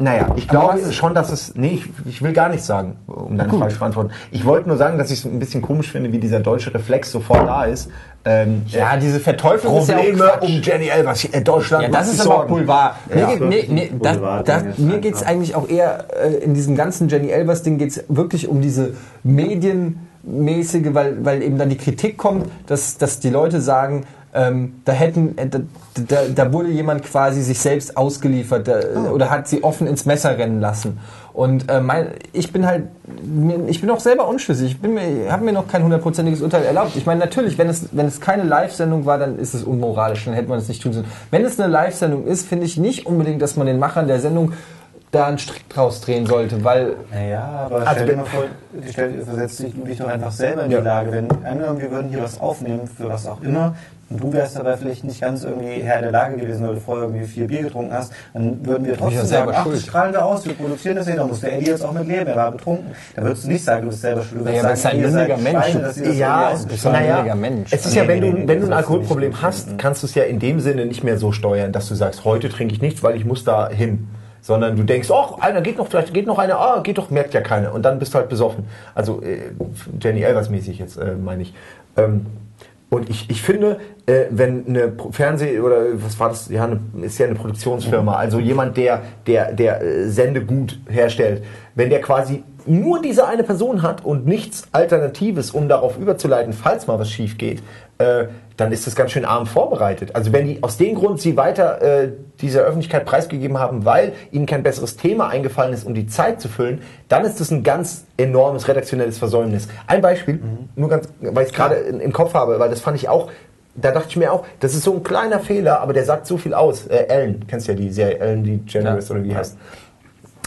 naja, ich glaube schon, dass es. Nee, ich, ich will gar nichts sagen, um deine Frage zu beantworten. Ich wollte nur sagen, dass ich es ein bisschen komisch finde, wie dieser deutsche Reflex sofort da ist. Ähm, Ja, diese Verteuflung ist ja auch Probleme Quatsch. um Jenny Elvers. Äh, Deutschland. Ja, das ist aber. Boulevard. Mir, Ja. geht, nee, nee, das, das, mir einfach. geht es eigentlich auch eher äh, in diesem ganzen Jenny Elvers-Ding geht es wirklich um diese medienmäßige, weil, weil eben dann die Kritik kommt, dass, dass die Leute sagen, ähm, da hätten, äh, da, da, da wurde jemand quasi sich selbst ausgeliefert da, oder hat sie offen ins Messer rennen lassen. Und äh, mein, ich bin halt, ich bin auch selber unschlüssig. Ich bin mir, habe mir noch kein hundertprozentiges Urteil erlaubt. Ich meine, natürlich, wenn es, wenn es keine Live-Sendung war, dann ist es unmoralisch, dann hätte man es nicht tun sollen. Wenn es eine Live-Sendung ist, finde ich nicht unbedingt, dass man den Machern der Sendung da einen Strick draus drehen sollte, weil Naja, aber Also stell dir mal vor, stell, versetz dich, dich doch einfach selber in die Ja. Lage. Wenn angenommen, wir würden hier was aufnehmen, für was auch immer, und du wärst dabei vielleicht nicht ganz irgendwie Herr der Lage gewesen, weil du vorher irgendwie viel Bier getrunken hast, dann würden wir trotzdem ja sagen, selber ach, schuld. das strahlen wir aus, wir produzieren das hier, da muss der Eddie jetzt auch mit leben, er war betrunken. Da würdest du nicht sagen, du bist selber schuld. Du Naja, würdest ein ihr seid Mensch. Schweine, dass ihr das Ja, irgendwie es ist ein naja, Mensch. Es ist ja, wenn du, wenn du ein Alkoholproblem hast, kannst du es ja in dem Sinne nicht mehr so steuern, dass du sagst, heute trinke ich nichts, weil ich muss da hin. Sondern du denkst, oh, einer geht noch, vielleicht geht noch einer, ah, geht doch, merkt ja keiner. Und dann bist du halt besoffen. Also äh, Jenny Elvers mäßig jetzt, äh, meine ich. Ähm, und ich, ich finde, äh, wenn eine Fernseh- oder was war das, ja, eine, ist ja eine Produktionsfirma, also jemand, der, der, der äh, Sendegut herstellt, wenn der quasi nur diese eine Person hat und nichts Alternatives, um darauf überzuleiten, falls mal was schief geht, äh, dann ist das ganz schön arm vorbereitet. Also wenn die aus dem Grund sie weiter äh, dieser Öffentlichkeit preisgegeben haben, weil ihnen kein besseres Thema eingefallen ist, um die Zeit zu füllen, dann ist das ein ganz enormes redaktionelles Versäumnis. Ein Beispiel, nur ganz, weil ich es gerade im Kopf habe, weil das fand ich auch da dachte ich mir auch, das ist so ein kleiner Fehler, aber der sagt so viel aus. Äh, Ellen, kennst ja die Serie Ellen DeGeneres Ja. oder wie die heißt.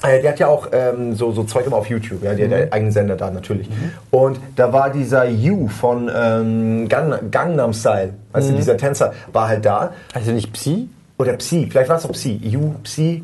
Äh, der hat ja auch ähm, so, so Zeug immer auf YouTube, ja, der hat einen eigenen Sender da natürlich. Und da war dieser Yu von ähm, Gang, Gangnam Style, weißt du, dieser Tänzer, war halt da. Also nicht Psi? Oder Psy, vielleicht war es auch Psy. Yu, Psy.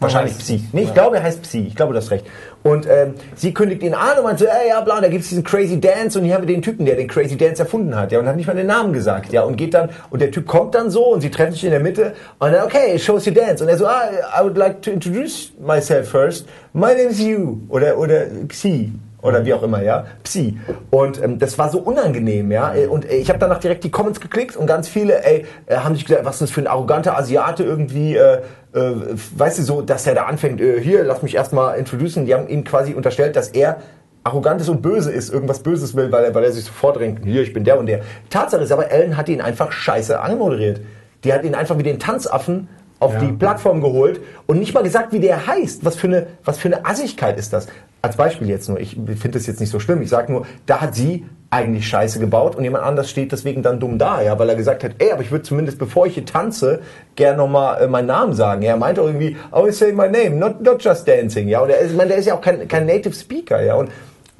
Wahrscheinlich. Psy. Nee, ich glaube, er heißt Psy. Ich glaube, du hast recht. Und ähm, sie kündigt ihn an und meint so, ey, ja, bla, da gibt's diesen Crazy Dance und hier haben wir den Typen, der den Crazy Dance erfunden hat, ja, und hat nicht mal den Namen gesagt, ja, und geht dann, und der Typ kommt dann so und sie treffen sich in der Mitte und dann, okay, show us your dance. Und er so, ah, I would like to introduce myself first. My name is you. Oder, oder Psy oder wie auch immer, ja, Psi. Und ähm, das war so unangenehm, ja. Äh, Und äh, ich habe danach direkt die Comments geklickt und ganz viele, ey, äh, haben sich gesagt, was ist das für ein arroganter Asiate irgendwie, äh, äh, weißt du, so, dass er da anfängt, äh, hier, lass mich erstmal introducen. Die haben ihm quasi unterstellt, dass er arrogant ist und böse ist, irgendwas Böses will, weil er, weil er sich so vordrängt, hier, ich bin der und der. Tatsache ist aber, Ellen hat ihn einfach scheiße anmoderiert. Die hat ihn einfach wie den Tanzaffen auf die Plattform geholt und nicht mal gesagt, wie der heißt. Was für eine, was für eine Assigkeit ist das? Als Beispiel jetzt nur. Ich finde das jetzt nicht so schlimm. Ich sage nur, da hat sie eigentlich Scheiße gebaut und jemand anders steht deswegen dann dumm da, ja, weil er gesagt hat, ey, aber ich würde zumindest, bevor ich hier tanze, gerne nochmal äh, meinen Namen sagen. Er meinte auch irgendwie, I will say my name, not, not just dancing, ja. Und er ist, der ist ja auch kein, kein Native Speaker, ja. Und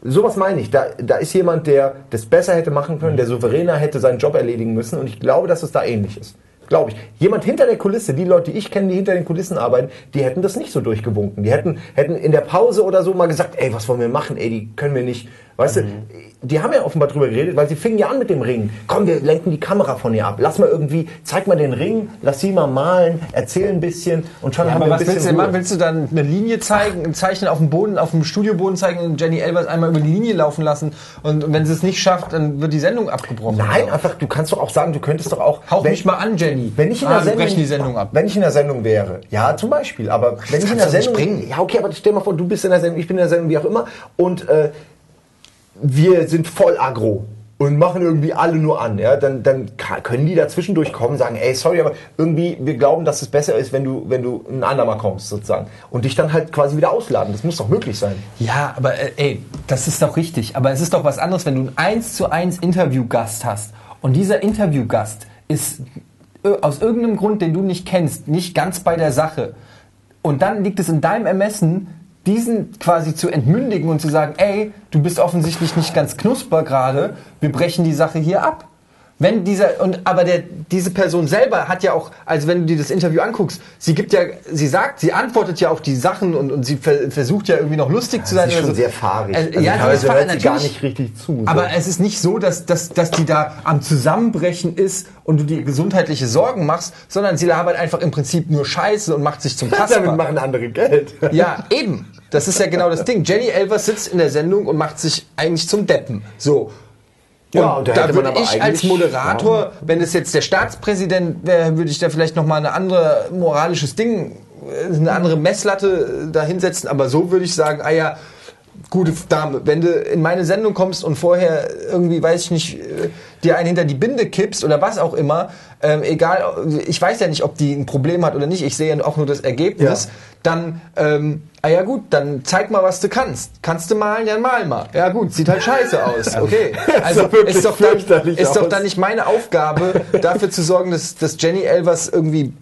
Sowas meine ich. Da, da ist jemand, der das besser hätte machen können, der souveräner hätte seinen Job erledigen müssen. Und ich glaube, dass es da ähnlich ist. Glaube ich. Jemand hinter der Kulisse, die Leute, die ich kenne, die hinter den Kulissen arbeiten, die hätten das nicht so durchgewunken. Die hätten, hätten in der Pause oder so mal gesagt, ey, was wollen wir machen? Ey, die können wir nicht. Weißt du, die haben ja offenbar drüber geredet, weil sie fingen ja an mit dem Ring. Komm, wir lenken die Kamera von ihr ab. Lass mal irgendwie, zeig mal den Ring, lass sie mal malen, erzähl ein bisschen und schon Ja, haben wir ein was bisschen willst du denn machen? Willst du dann eine Linie zeigen, ein Zeichen auf dem Boden, auf dem Studioboden zeigen und Jenny Elvers einmal über die Linie laufen lassen und, wenn sie es nicht schafft, dann wird die Sendung abgebrochen? Nein, einfach, du kannst doch auch sagen, du könntest doch auch. Hauch wenn- mich mal an, Jenny. Wenn ich in ah, der wir Sendung, die Sendung ab. Wenn ich in der Sendung wäre, ja, zum Beispiel. Aber wenn ich in der Sendung, bringen. ja, okay, aber stell mal vor, du bist in der Sendung, ich bin in der Sendung, wie auch immer, und äh, wir sind voll aggro und machen irgendwie alle nur an, ja, dann, dann können die da zwischendurch kommen, sagen, ey, sorry, aber irgendwie, wir glauben, dass es besser ist, wenn du, wenn du ein andermal kommst, sozusagen. Und dich dann halt quasi wieder ausladen. Das muss doch möglich sein. Ja, aber äh, ey, das ist doch richtig. Aber es ist doch was anderes, wenn du einen 1 zu 1 Interviewgast hast und dieser Interviewgast ist äh, aus irgendeinem Grund, den du nicht kennst, nicht ganz bei der Sache. Und dann liegt es in deinem Ermessen, diesen quasi zu entmündigen und zu sagen, ey, du bist offensichtlich nicht ganz knusper gerade, wir brechen die Sache hier ab. Wenn dieser und aber der diese Person selber hat ja auch, also wenn du dir das Interview anguckst, sie gibt ja, sie sagt, sie antwortet ja auf die Sachen und, und sie ver versucht ja irgendwie noch lustig zu sein. sie ist schon so. sehr fahrig. Äh, Also ja, fahrig, hört sie gar nicht richtig zu, so. Aber es ist nicht so, dass, dass, dass die da am Zusammenbrechen ist und du dir gesundheitliche Sorgen machst, sondern sie labert einfach im Prinzip nur Scheiße und macht sich zum Damit Kasper. machen andere Geld. Ja, eben. Das ist ja genau das Ding. Jenny Elvers sitzt in der Sendung und macht sich eigentlich zum Deppen. So. Ja, und und da man würde aber ich als Moderator, wenn es jetzt der Staatspräsident wäre, würde ich da vielleicht noch mal eine andere moralisches Ding, äh, eine andere Messlatte äh, da hinsetzen. Aber so würde ich sagen, ah ja, gute Dame, wenn du in meine Sendung kommst und vorher irgendwie, weiß ich nicht, äh, dir einen hinter die Binde kippst oder was auch immer, ähm, egal, ich weiß ja nicht, ob die ein Problem hat oder nicht, ich sehe ja auch nur das Ergebnis, Ja. dann, ähm, ah ja gut, dann zeig mal, was du kannst. Kannst du malen, dann mal mal. Ja gut, sieht halt scheiße aus, okay. Also ist doch, dann, ist doch dann nicht meine Aufgabe, dafür zu sorgen, dass, dass Jenny Elvers irgendwie,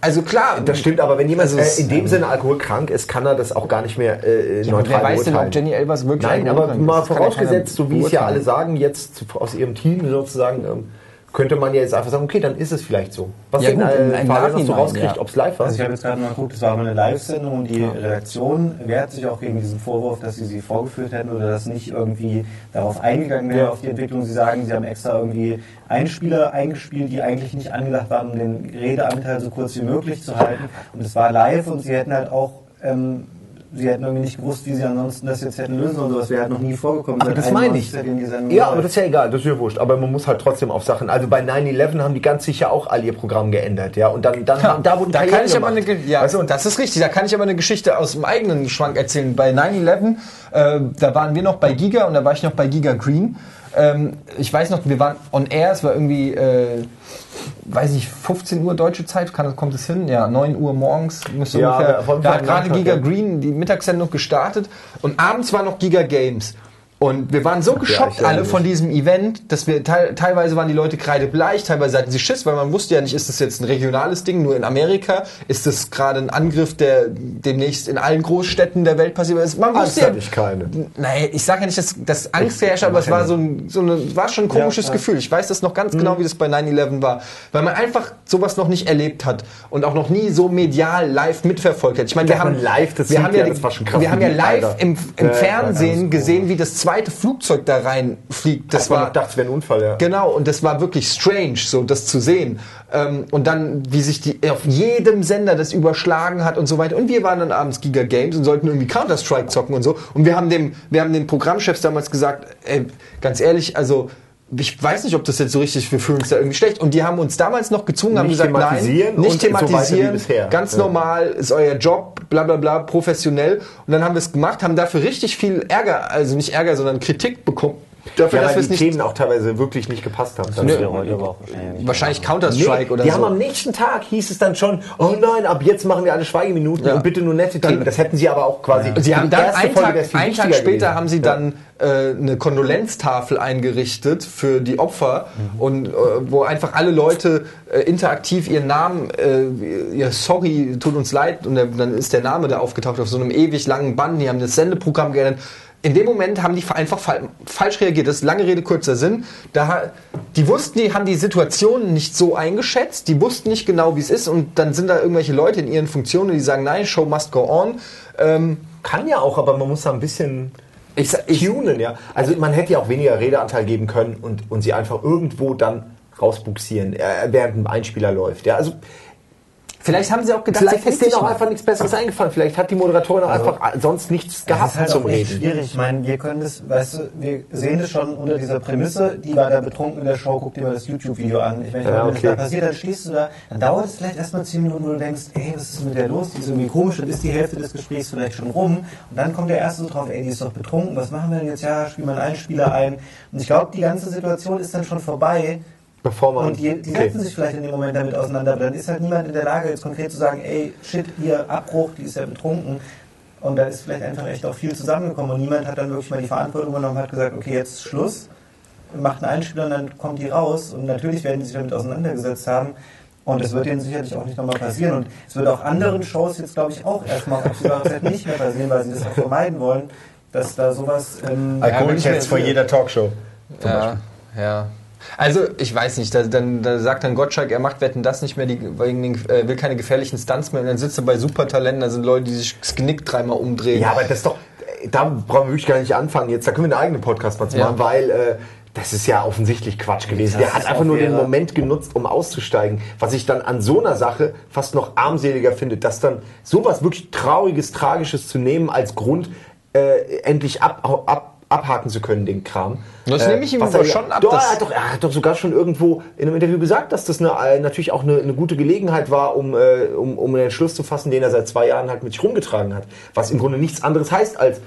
also klar. Das stimmt, aber wenn jemand Also äh, in dem Sinne alkoholkrank ist, kann er das auch gar nicht mehr äh, Ja, neutral wer weiß denn, ob beurteilen. Jenny Elvers wirklich Nein, aber mal vorausgesetzt, so wie es ja alle beurteilen. sagen, jetzt aus ihrem Team sozusagen, ähm, könnte man ja jetzt einfach sagen, okay, dann ist es vielleicht so. Was Ja, denn äh, Fabian, du Nachhinein, rauskriegt, ja. ob es live war? Also ich habe jetzt gerade mal geguckt, es war aber eine Live-Sendung und die Redaktion wehrt sich auch gegen diesen Vorwurf, dass sie sie vorgeführt hätten oder dass nicht irgendwie darauf eingegangen wäre, auf die Entwicklung. Sie sagen, sie haben extra irgendwie Einspieler eingespielt, die eigentlich nicht angedacht waren, um den Redeanteil so kurz wie möglich zu halten. Und es war live und sie hätten halt auch... Ähm, Sie hätten irgendwie nicht gewusst, wie sie ansonsten das jetzt hätten lösen und sowas wäre halt noch nie vorgekommen. Aber das meine ich. 91 seitdem die Sendung Ja, aber das ist ja egal, das ist ja wurscht. Aber man muss halt trotzdem auf Sachen. Also bei 9-11 haben die ganz sicher auch all ihr Programm geändert, ja. Und dann, dann Ja, da wurden da kann ich aber eine, ja, Weißt du, und das ist richtig. Da kann ich aber eine Geschichte aus dem eigenen Schwank erzählen. Bei 9/11, äh, da waren wir noch bei Giga und da war ich noch bei Giga Green. Ähm, ich weiß noch, wir waren on air. Es war irgendwie, äh, weiß ich, 15 Uhr deutsche Zeit. Kann, kommt es hin? Ja, 9 Uhr morgens. Müsste Ja, ungefähr, da hat gerade Giga. Green die Mittagssendung gestartet und abends war noch Giga Games. Und wir waren so geschockt ich alle von diesem Event, dass wir teil, teilweise waren die Leute kreidebleich, teilweise hatten sie Schiss, weil man wusste ja nicht, ist das jetzt ein regionales Ding nur in Amerika, ist das gerade ein Angriff, der demnächst in allen Großstädten der Welt passiert ist. Man Angst wusste ja, ich keine. Nein, ich sage ja nicht, dass, dass Angst herrscht, aber es war so ein, so eine, war schon ein komisches Gefühl. Ich weiß das noch ganz genau, wie das bei 9-11 war. Weil man einfach sowas noch nicht erlebt hat und auch noch nie so medial live mitverfolgt hat. Ich meine, wir Ja, haben live, das wir haben ja, ja, das war schon krass, wir haben ja live Bilder. im, im Ja, ja, Fernsehen gesehen, wie das zweite Flugzeug da reinfliegt. Das Das war noch gedacht, es wäre ein Unfall, ja. Genau, und das war wirklich strange, so das zu sehen. Ähm, und dann, wie sich die auf jedem Sender das überschlagen hat und so weiter. Und wir waren dann abends Giga Games und sollten irgendwie Counter-Strike zocken und so. Und wir haben dem, wir haben den Programmchefs damals gesagt, ey, ganz ehrlich, also ich weiß nicht, ob das jetzt so richtig, wir fühlen uns da irgendwie schlecht. Und die haben uns damals noch gezwungen, haben Nicht gesagt, nein, nicht so thematisieren, bisher. ganz Ja. normal, ist euer Job, bla bla bla, professionell. Und dann haben wir es gemacht, haben dafür richtig viel Ärger, also nicht Ärger, sondern Kritik bekommen. Dafür, Ja, dass wir weil es die nicht Themen auch teilweise wirklich nicht gepasst haben. Das wäre heute aber auch wahrscheinlich wahrscheinlich Counter-Strike oder die so. haben am nächsten Tag hieß es dann schon, oh nein, ab jetzt machen wir alle Schweigeminuten Ja. und bitte nur nette Themen. Das hätten sie aber auch quasi. Und sie haben die dann erste einen Folge Tag, einen Tag später gewesen. haben sie Ja. dann äh, eine Kondolenztafel eingerichtet für die Opfer Mhm. und äh, wo einfach alle Leute äh, interaktiv ihren Namen, äh, ihr Sorry, tut uns leid und der, dann ist der Name da aufgetaucht auf so einem ewig langen Band. Die haben das Sendeprogramm geändert. In dem Moment haben die einfach fal falsch reagiert. Das ist lange Rede, kurzer Sinn. Da, die wussten, die haben die Situation nicht so eingeschätzt. Die wussten nicht genau, wie es ist. Und dann sind da irgendwelche Leute in ihren Funktionen, die sagen, nein, Show must go on. Ähm, Kann ja auch, aber man muss da ein bisschen ich, ich, tunen, ja. Also man hätte ja auch weniger Redeanteil geben können und, und sie einfach irgendwo dann rausbuxieren, äh, während ein Einspieler läuft. Ja, also Vielleicht haben sie auch gedacht, vielleicht ist denen auch mal. einfach nichts Besseres eingefallen. Vielleicht hat die Moderatorin auch einfach sonst nichts Das gehabt ist halt zum auch echt Reden. schwierig. Ich meine, wir können das, weißt du, wir sehen das schon unter dieser Prämisse, die war da betrunken in der Show, guck dir mal das YouTube-Video an. Ich meine, Ja, wenn okay. das da passiert, dann stehst du da, dann dauert es vielleicht erstmal zehn Minuten, wo du denkst, ey, was ist mit der los? Die ist irgendwie komisch, dann ist die Hälfte des Gesprächs vielleicht schon rum. Und dann kommt der Erste so drauf, ey, die ist doch betrunken, was machen wir denn jetzt? Ja, spielen wir einen Einspieler ein. Und ich glaube, die ganze Situation ist dann schon vorbei. Bevor man, Und die, die okay. setzen sich vielleicht in dem Moment damit auseinander, aber dann ist halt niemand in der Lage, jetzt konkret zu sagen, ey, shit, hier, Abbruch, die ist ja betrunken. Und da ist vielleicht einfach echt auch viel zusammengekommen und niemand hat dann wirklich mal die Verantwortung genommen und hat gesagt, okay, jetzt ist Schluss, macht einen Einspieler und dann kommt die raus. Und natürlich werden die sich damit auseinandergesetzt haben. Und das wird denen sicherlich auch nicht nochmal passieren. Und es wird auch anderen Shows jetzt, glaube ich, auch erstmal auf absehbare Zeit nicht mehr passieren, weil sie das auch vermeiden wollen, dass da sowas... Ähm, Alkoholtests vor jeder Talkshow. Ja, ja. Also, ich weiß nicht, da, dann, da sagt dann Gottschalk, er macht Wetten das nicht mehr, die, wegen den, äh, will keine gefährlichen Stunts mehr und dann sitzt er bei Supertalenten, da sind Leute, die sich das Genick dreimal umdrehen. Ja, aber das ist doch, da brauchen wir wirklich gar nicht anfangen jetzt. Da können wir einen eigenen Podcast mal Ja. machen, weil äh, das ist ja offensichtlich Quatsch gewesen. Das Der hat einfach nur den Moment genutzt, um auszusteigen. Was ich dann an so einer Sache fast noch armseliger finde, dass dann sowas wirklich Trauriges, Tragisches zu nehmen als Grund, äh, endlich ab, ab, abhaken zu können, den Kram. Das nehme ich ihm aber er, schon ab, Doch, er, hat doch, er hat doch sogar schon irgendwo in einem Interview gesagt, dass das eine, äh, natürlich auch eine, eine gute Gelegenheit war, um, äh, um, um einen Entschluss zu fassen, den er seit zwei Jahren halt mit sich rumgetragen hat. Was im Grunde nichts anderes heißt als,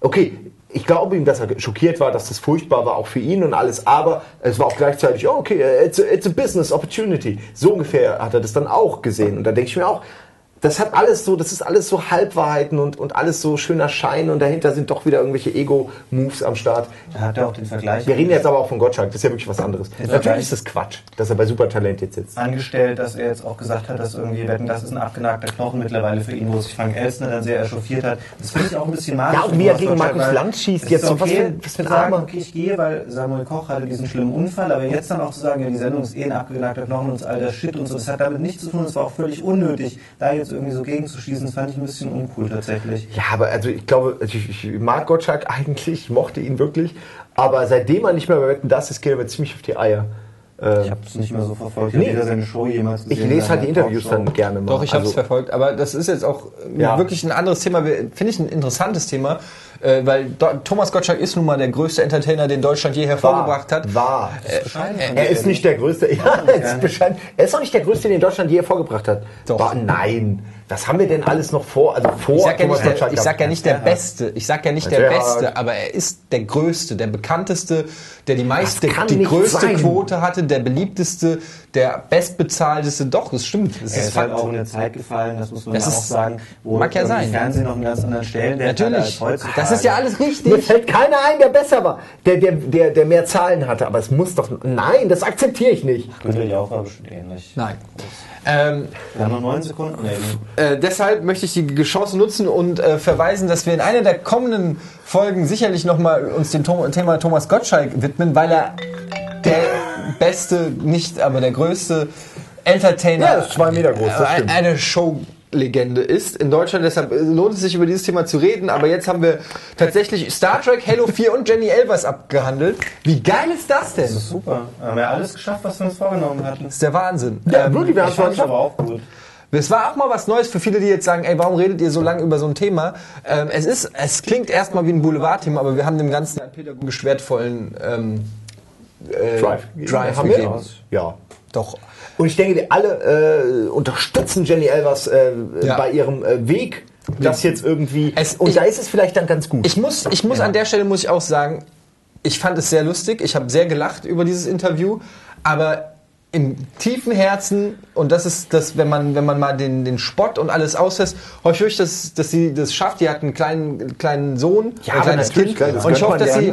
okay, ich glaube ihm, dass er schockiert war, dass das furchtbar war, auch für ihn und alles, aber es war auch gleichzeitig, oh, okay, it's a, it's a business opportunity. So ungefähr hat er das dann auch gesehen. Und da denke ich mir auch, das hat alles so, das ist alles so Halbwahrheiten und, und alles so schöner Schein und dahinter sind doch wieder irgendwelche Ego-Moves am Start. er hat ja auch den Vergleich Wir reden jetzt aber auch von Gottschalk, das ist ja wirklich was anderes. Vergleich- Natürlich ist das Quatsch, dass er bei Supertalent jetzt sitzt. angestellt, dass er jetzt auch gesagt hat, dass irgendwie Wetten, das ist ein abgenagter Knochen mittlerweile für ihn, wo sich Frank Elstner dann sehr echauffiert hat. Das finde ich auch ein bisschen malig. Ja, und wie er gegen Markus Lanz schießt jetzt, so was okay, für ein- was für ein sagen, okay, ich gehe, weil Samuel Koch hatte diesen schlimmen Unfall, aber jetzt dann auch zu sagen, ja, die Sendung ist eh ein abgenagter Knochen und all das Shit und so, das hat damit nichts zu tun, es war auch völlig unnötig, da jetzt irgendwie so gegenzuschießen, das fand ich ein bisschen uncool tatsächlich. Ja, aber also ich glaube, also ich, ich mag Gottschalk eigentlich, ich mochte ihn wirklich, aber seitdem er nicht mehr bei Wetten, das ist, geht er mir ziemlich auf die Eier. Ich habe es nicht mehr so verfolgt, ich Nee. weder seine Show jemals Ich gesehen. lese halt die Interviews dann gerne mal. Doch, ich habe es Also, verfolgt. Aber das ist jetzt auch äh, Ja. wirklich ein anderes Thema. Finde ich ein interessantes Thema, äh, weil Do Thomas Gottschalk ist nun mal der größte Entertainer, den Deutschland je hervorgebracht hat. War. Bescheiden von Er ist nicht der größte. Ja, er ist, er ist auch nicht der größte, den Deutschland je hervorgebracht hat. Doch. War, nein. Was haben wir denn alles noch vor? Also vor Ich sag, ja Thomas nicht der, ich sag ja nicht der Beste, ich sag ja nicht der. Beste, aber er ist der Größte, der bekannteste, der die meiste, die größte sein. Quote hatte, der beliebteste, der bestbezahlteste. Doch, das stimmt. Das Er ist ist halt auch in eine Zeit gefallen, das muss man Das ja ist- auch sagen, wo mag ja sein. Fernsehen noch einen ganz anderen Stellenwert hatte Natürlich. Das ist ja alles Mir richtig. fällt keiner ein, der besser war, der, der, der, der mehr Zahlen hatte. Aber es muss doch. Nein, das akzeptiere ich nicht. Günther Jauch war bestimmt ähnlich. Nein. Ähm, Wir haben noch neun Sekunden. Nee, Äh, deshalb möchte ich die Chance nutzen und äh, verweisen, dass wir in einer der kommenden Folgen sicherlich nochmal uns dem Tom Thema Thomas Gottschalk widmen, weil er der beste, nicht aber der größte Entertainer, Ja, ist zwei Meter groß, das äh, stimmt. eine Showlegende ist in Deutschland. Deshalb äh, lohnt es sich über dieses Thema zu reden. Aber jetzt haben wir tatsächlich Star Trek, Halo 4 und Jenny Elvers abgehandelt. Wie geil ist das denn? Das ist super. Haben wir alles geschafft, was wir uns vorgenommen hatten. der Wahnsinn. Ja, Ähm, wirklich, wir haben Ich es fand es aber auch gut. Es war auch mal was Neues für viele, die jetzt sagen, ey, warum redet ihr so lange über so ein Thema? Ähm, es ist, es klingt erstmal wie ein Boulevardthema, aber wir haben dem Ganzen einen pädagogisch wertvollen ähm, äh, Drive. Drive haben wir? Ja. Doch. Und ich denke, wir alle äh, unterstützen Jenny Elvers äh, Ja. bei ihrem äh, Weg, das jetzt irgendwie. Es- und ich- da ist es vielleicht dann ganz gut. Ich muss, ich muss an der Stelle muss ich auch sagen, ich fand es sehr lustig. Ich habe sehr gelacht über dieses Interview, aber im tiefen Herzen und das ist das, wenn man wenn man mal den den Spott und alles auslässt, hoffe ich, dass dass sie das schafft. Die hat einen kleinen kleinen Sohn, Ja, ein kleines Kind klar, das und ich hoffe, dass sie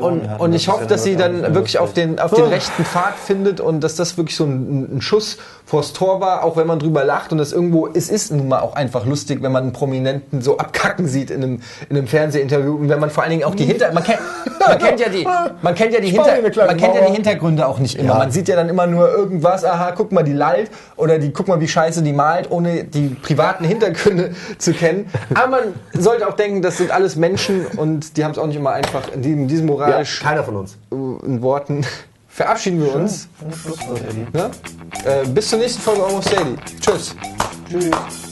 und, und ich hoffe, dass sie dann wirklich auf den auf den rechten Pfad findet und dass das wirklich so ein, ein Schuss vors Tor war, auch wenn man drüber lacht und das irgendwo es ist nun mal auch einfach lustig, wenn man einen Prominenten so abkacken sieht in einem in einem Fernsehinterview und wenn man vor allen Dingen auch die Hinter man kennt man kennt ja die man kennt ja die Hinter man kennt ja die. Hintergründe auch nicht immer. Ja. Man sieht ja dann immer nur irgendwas, aha, guck mal, die lallt oder die guck mal, wie scheiße die malt, ohne die privaten Hintergründe zu kennen. Aber man sollte auch denken, das sind alles Menschen und die haben es auch nicht immer einfach in diesem, diesem ja, moralisch keiner von uns. in Worten verabschieden wir uns. Ne? Äh, bis zur nächsten Folge Almost Daily. Tschüss. Tschüss.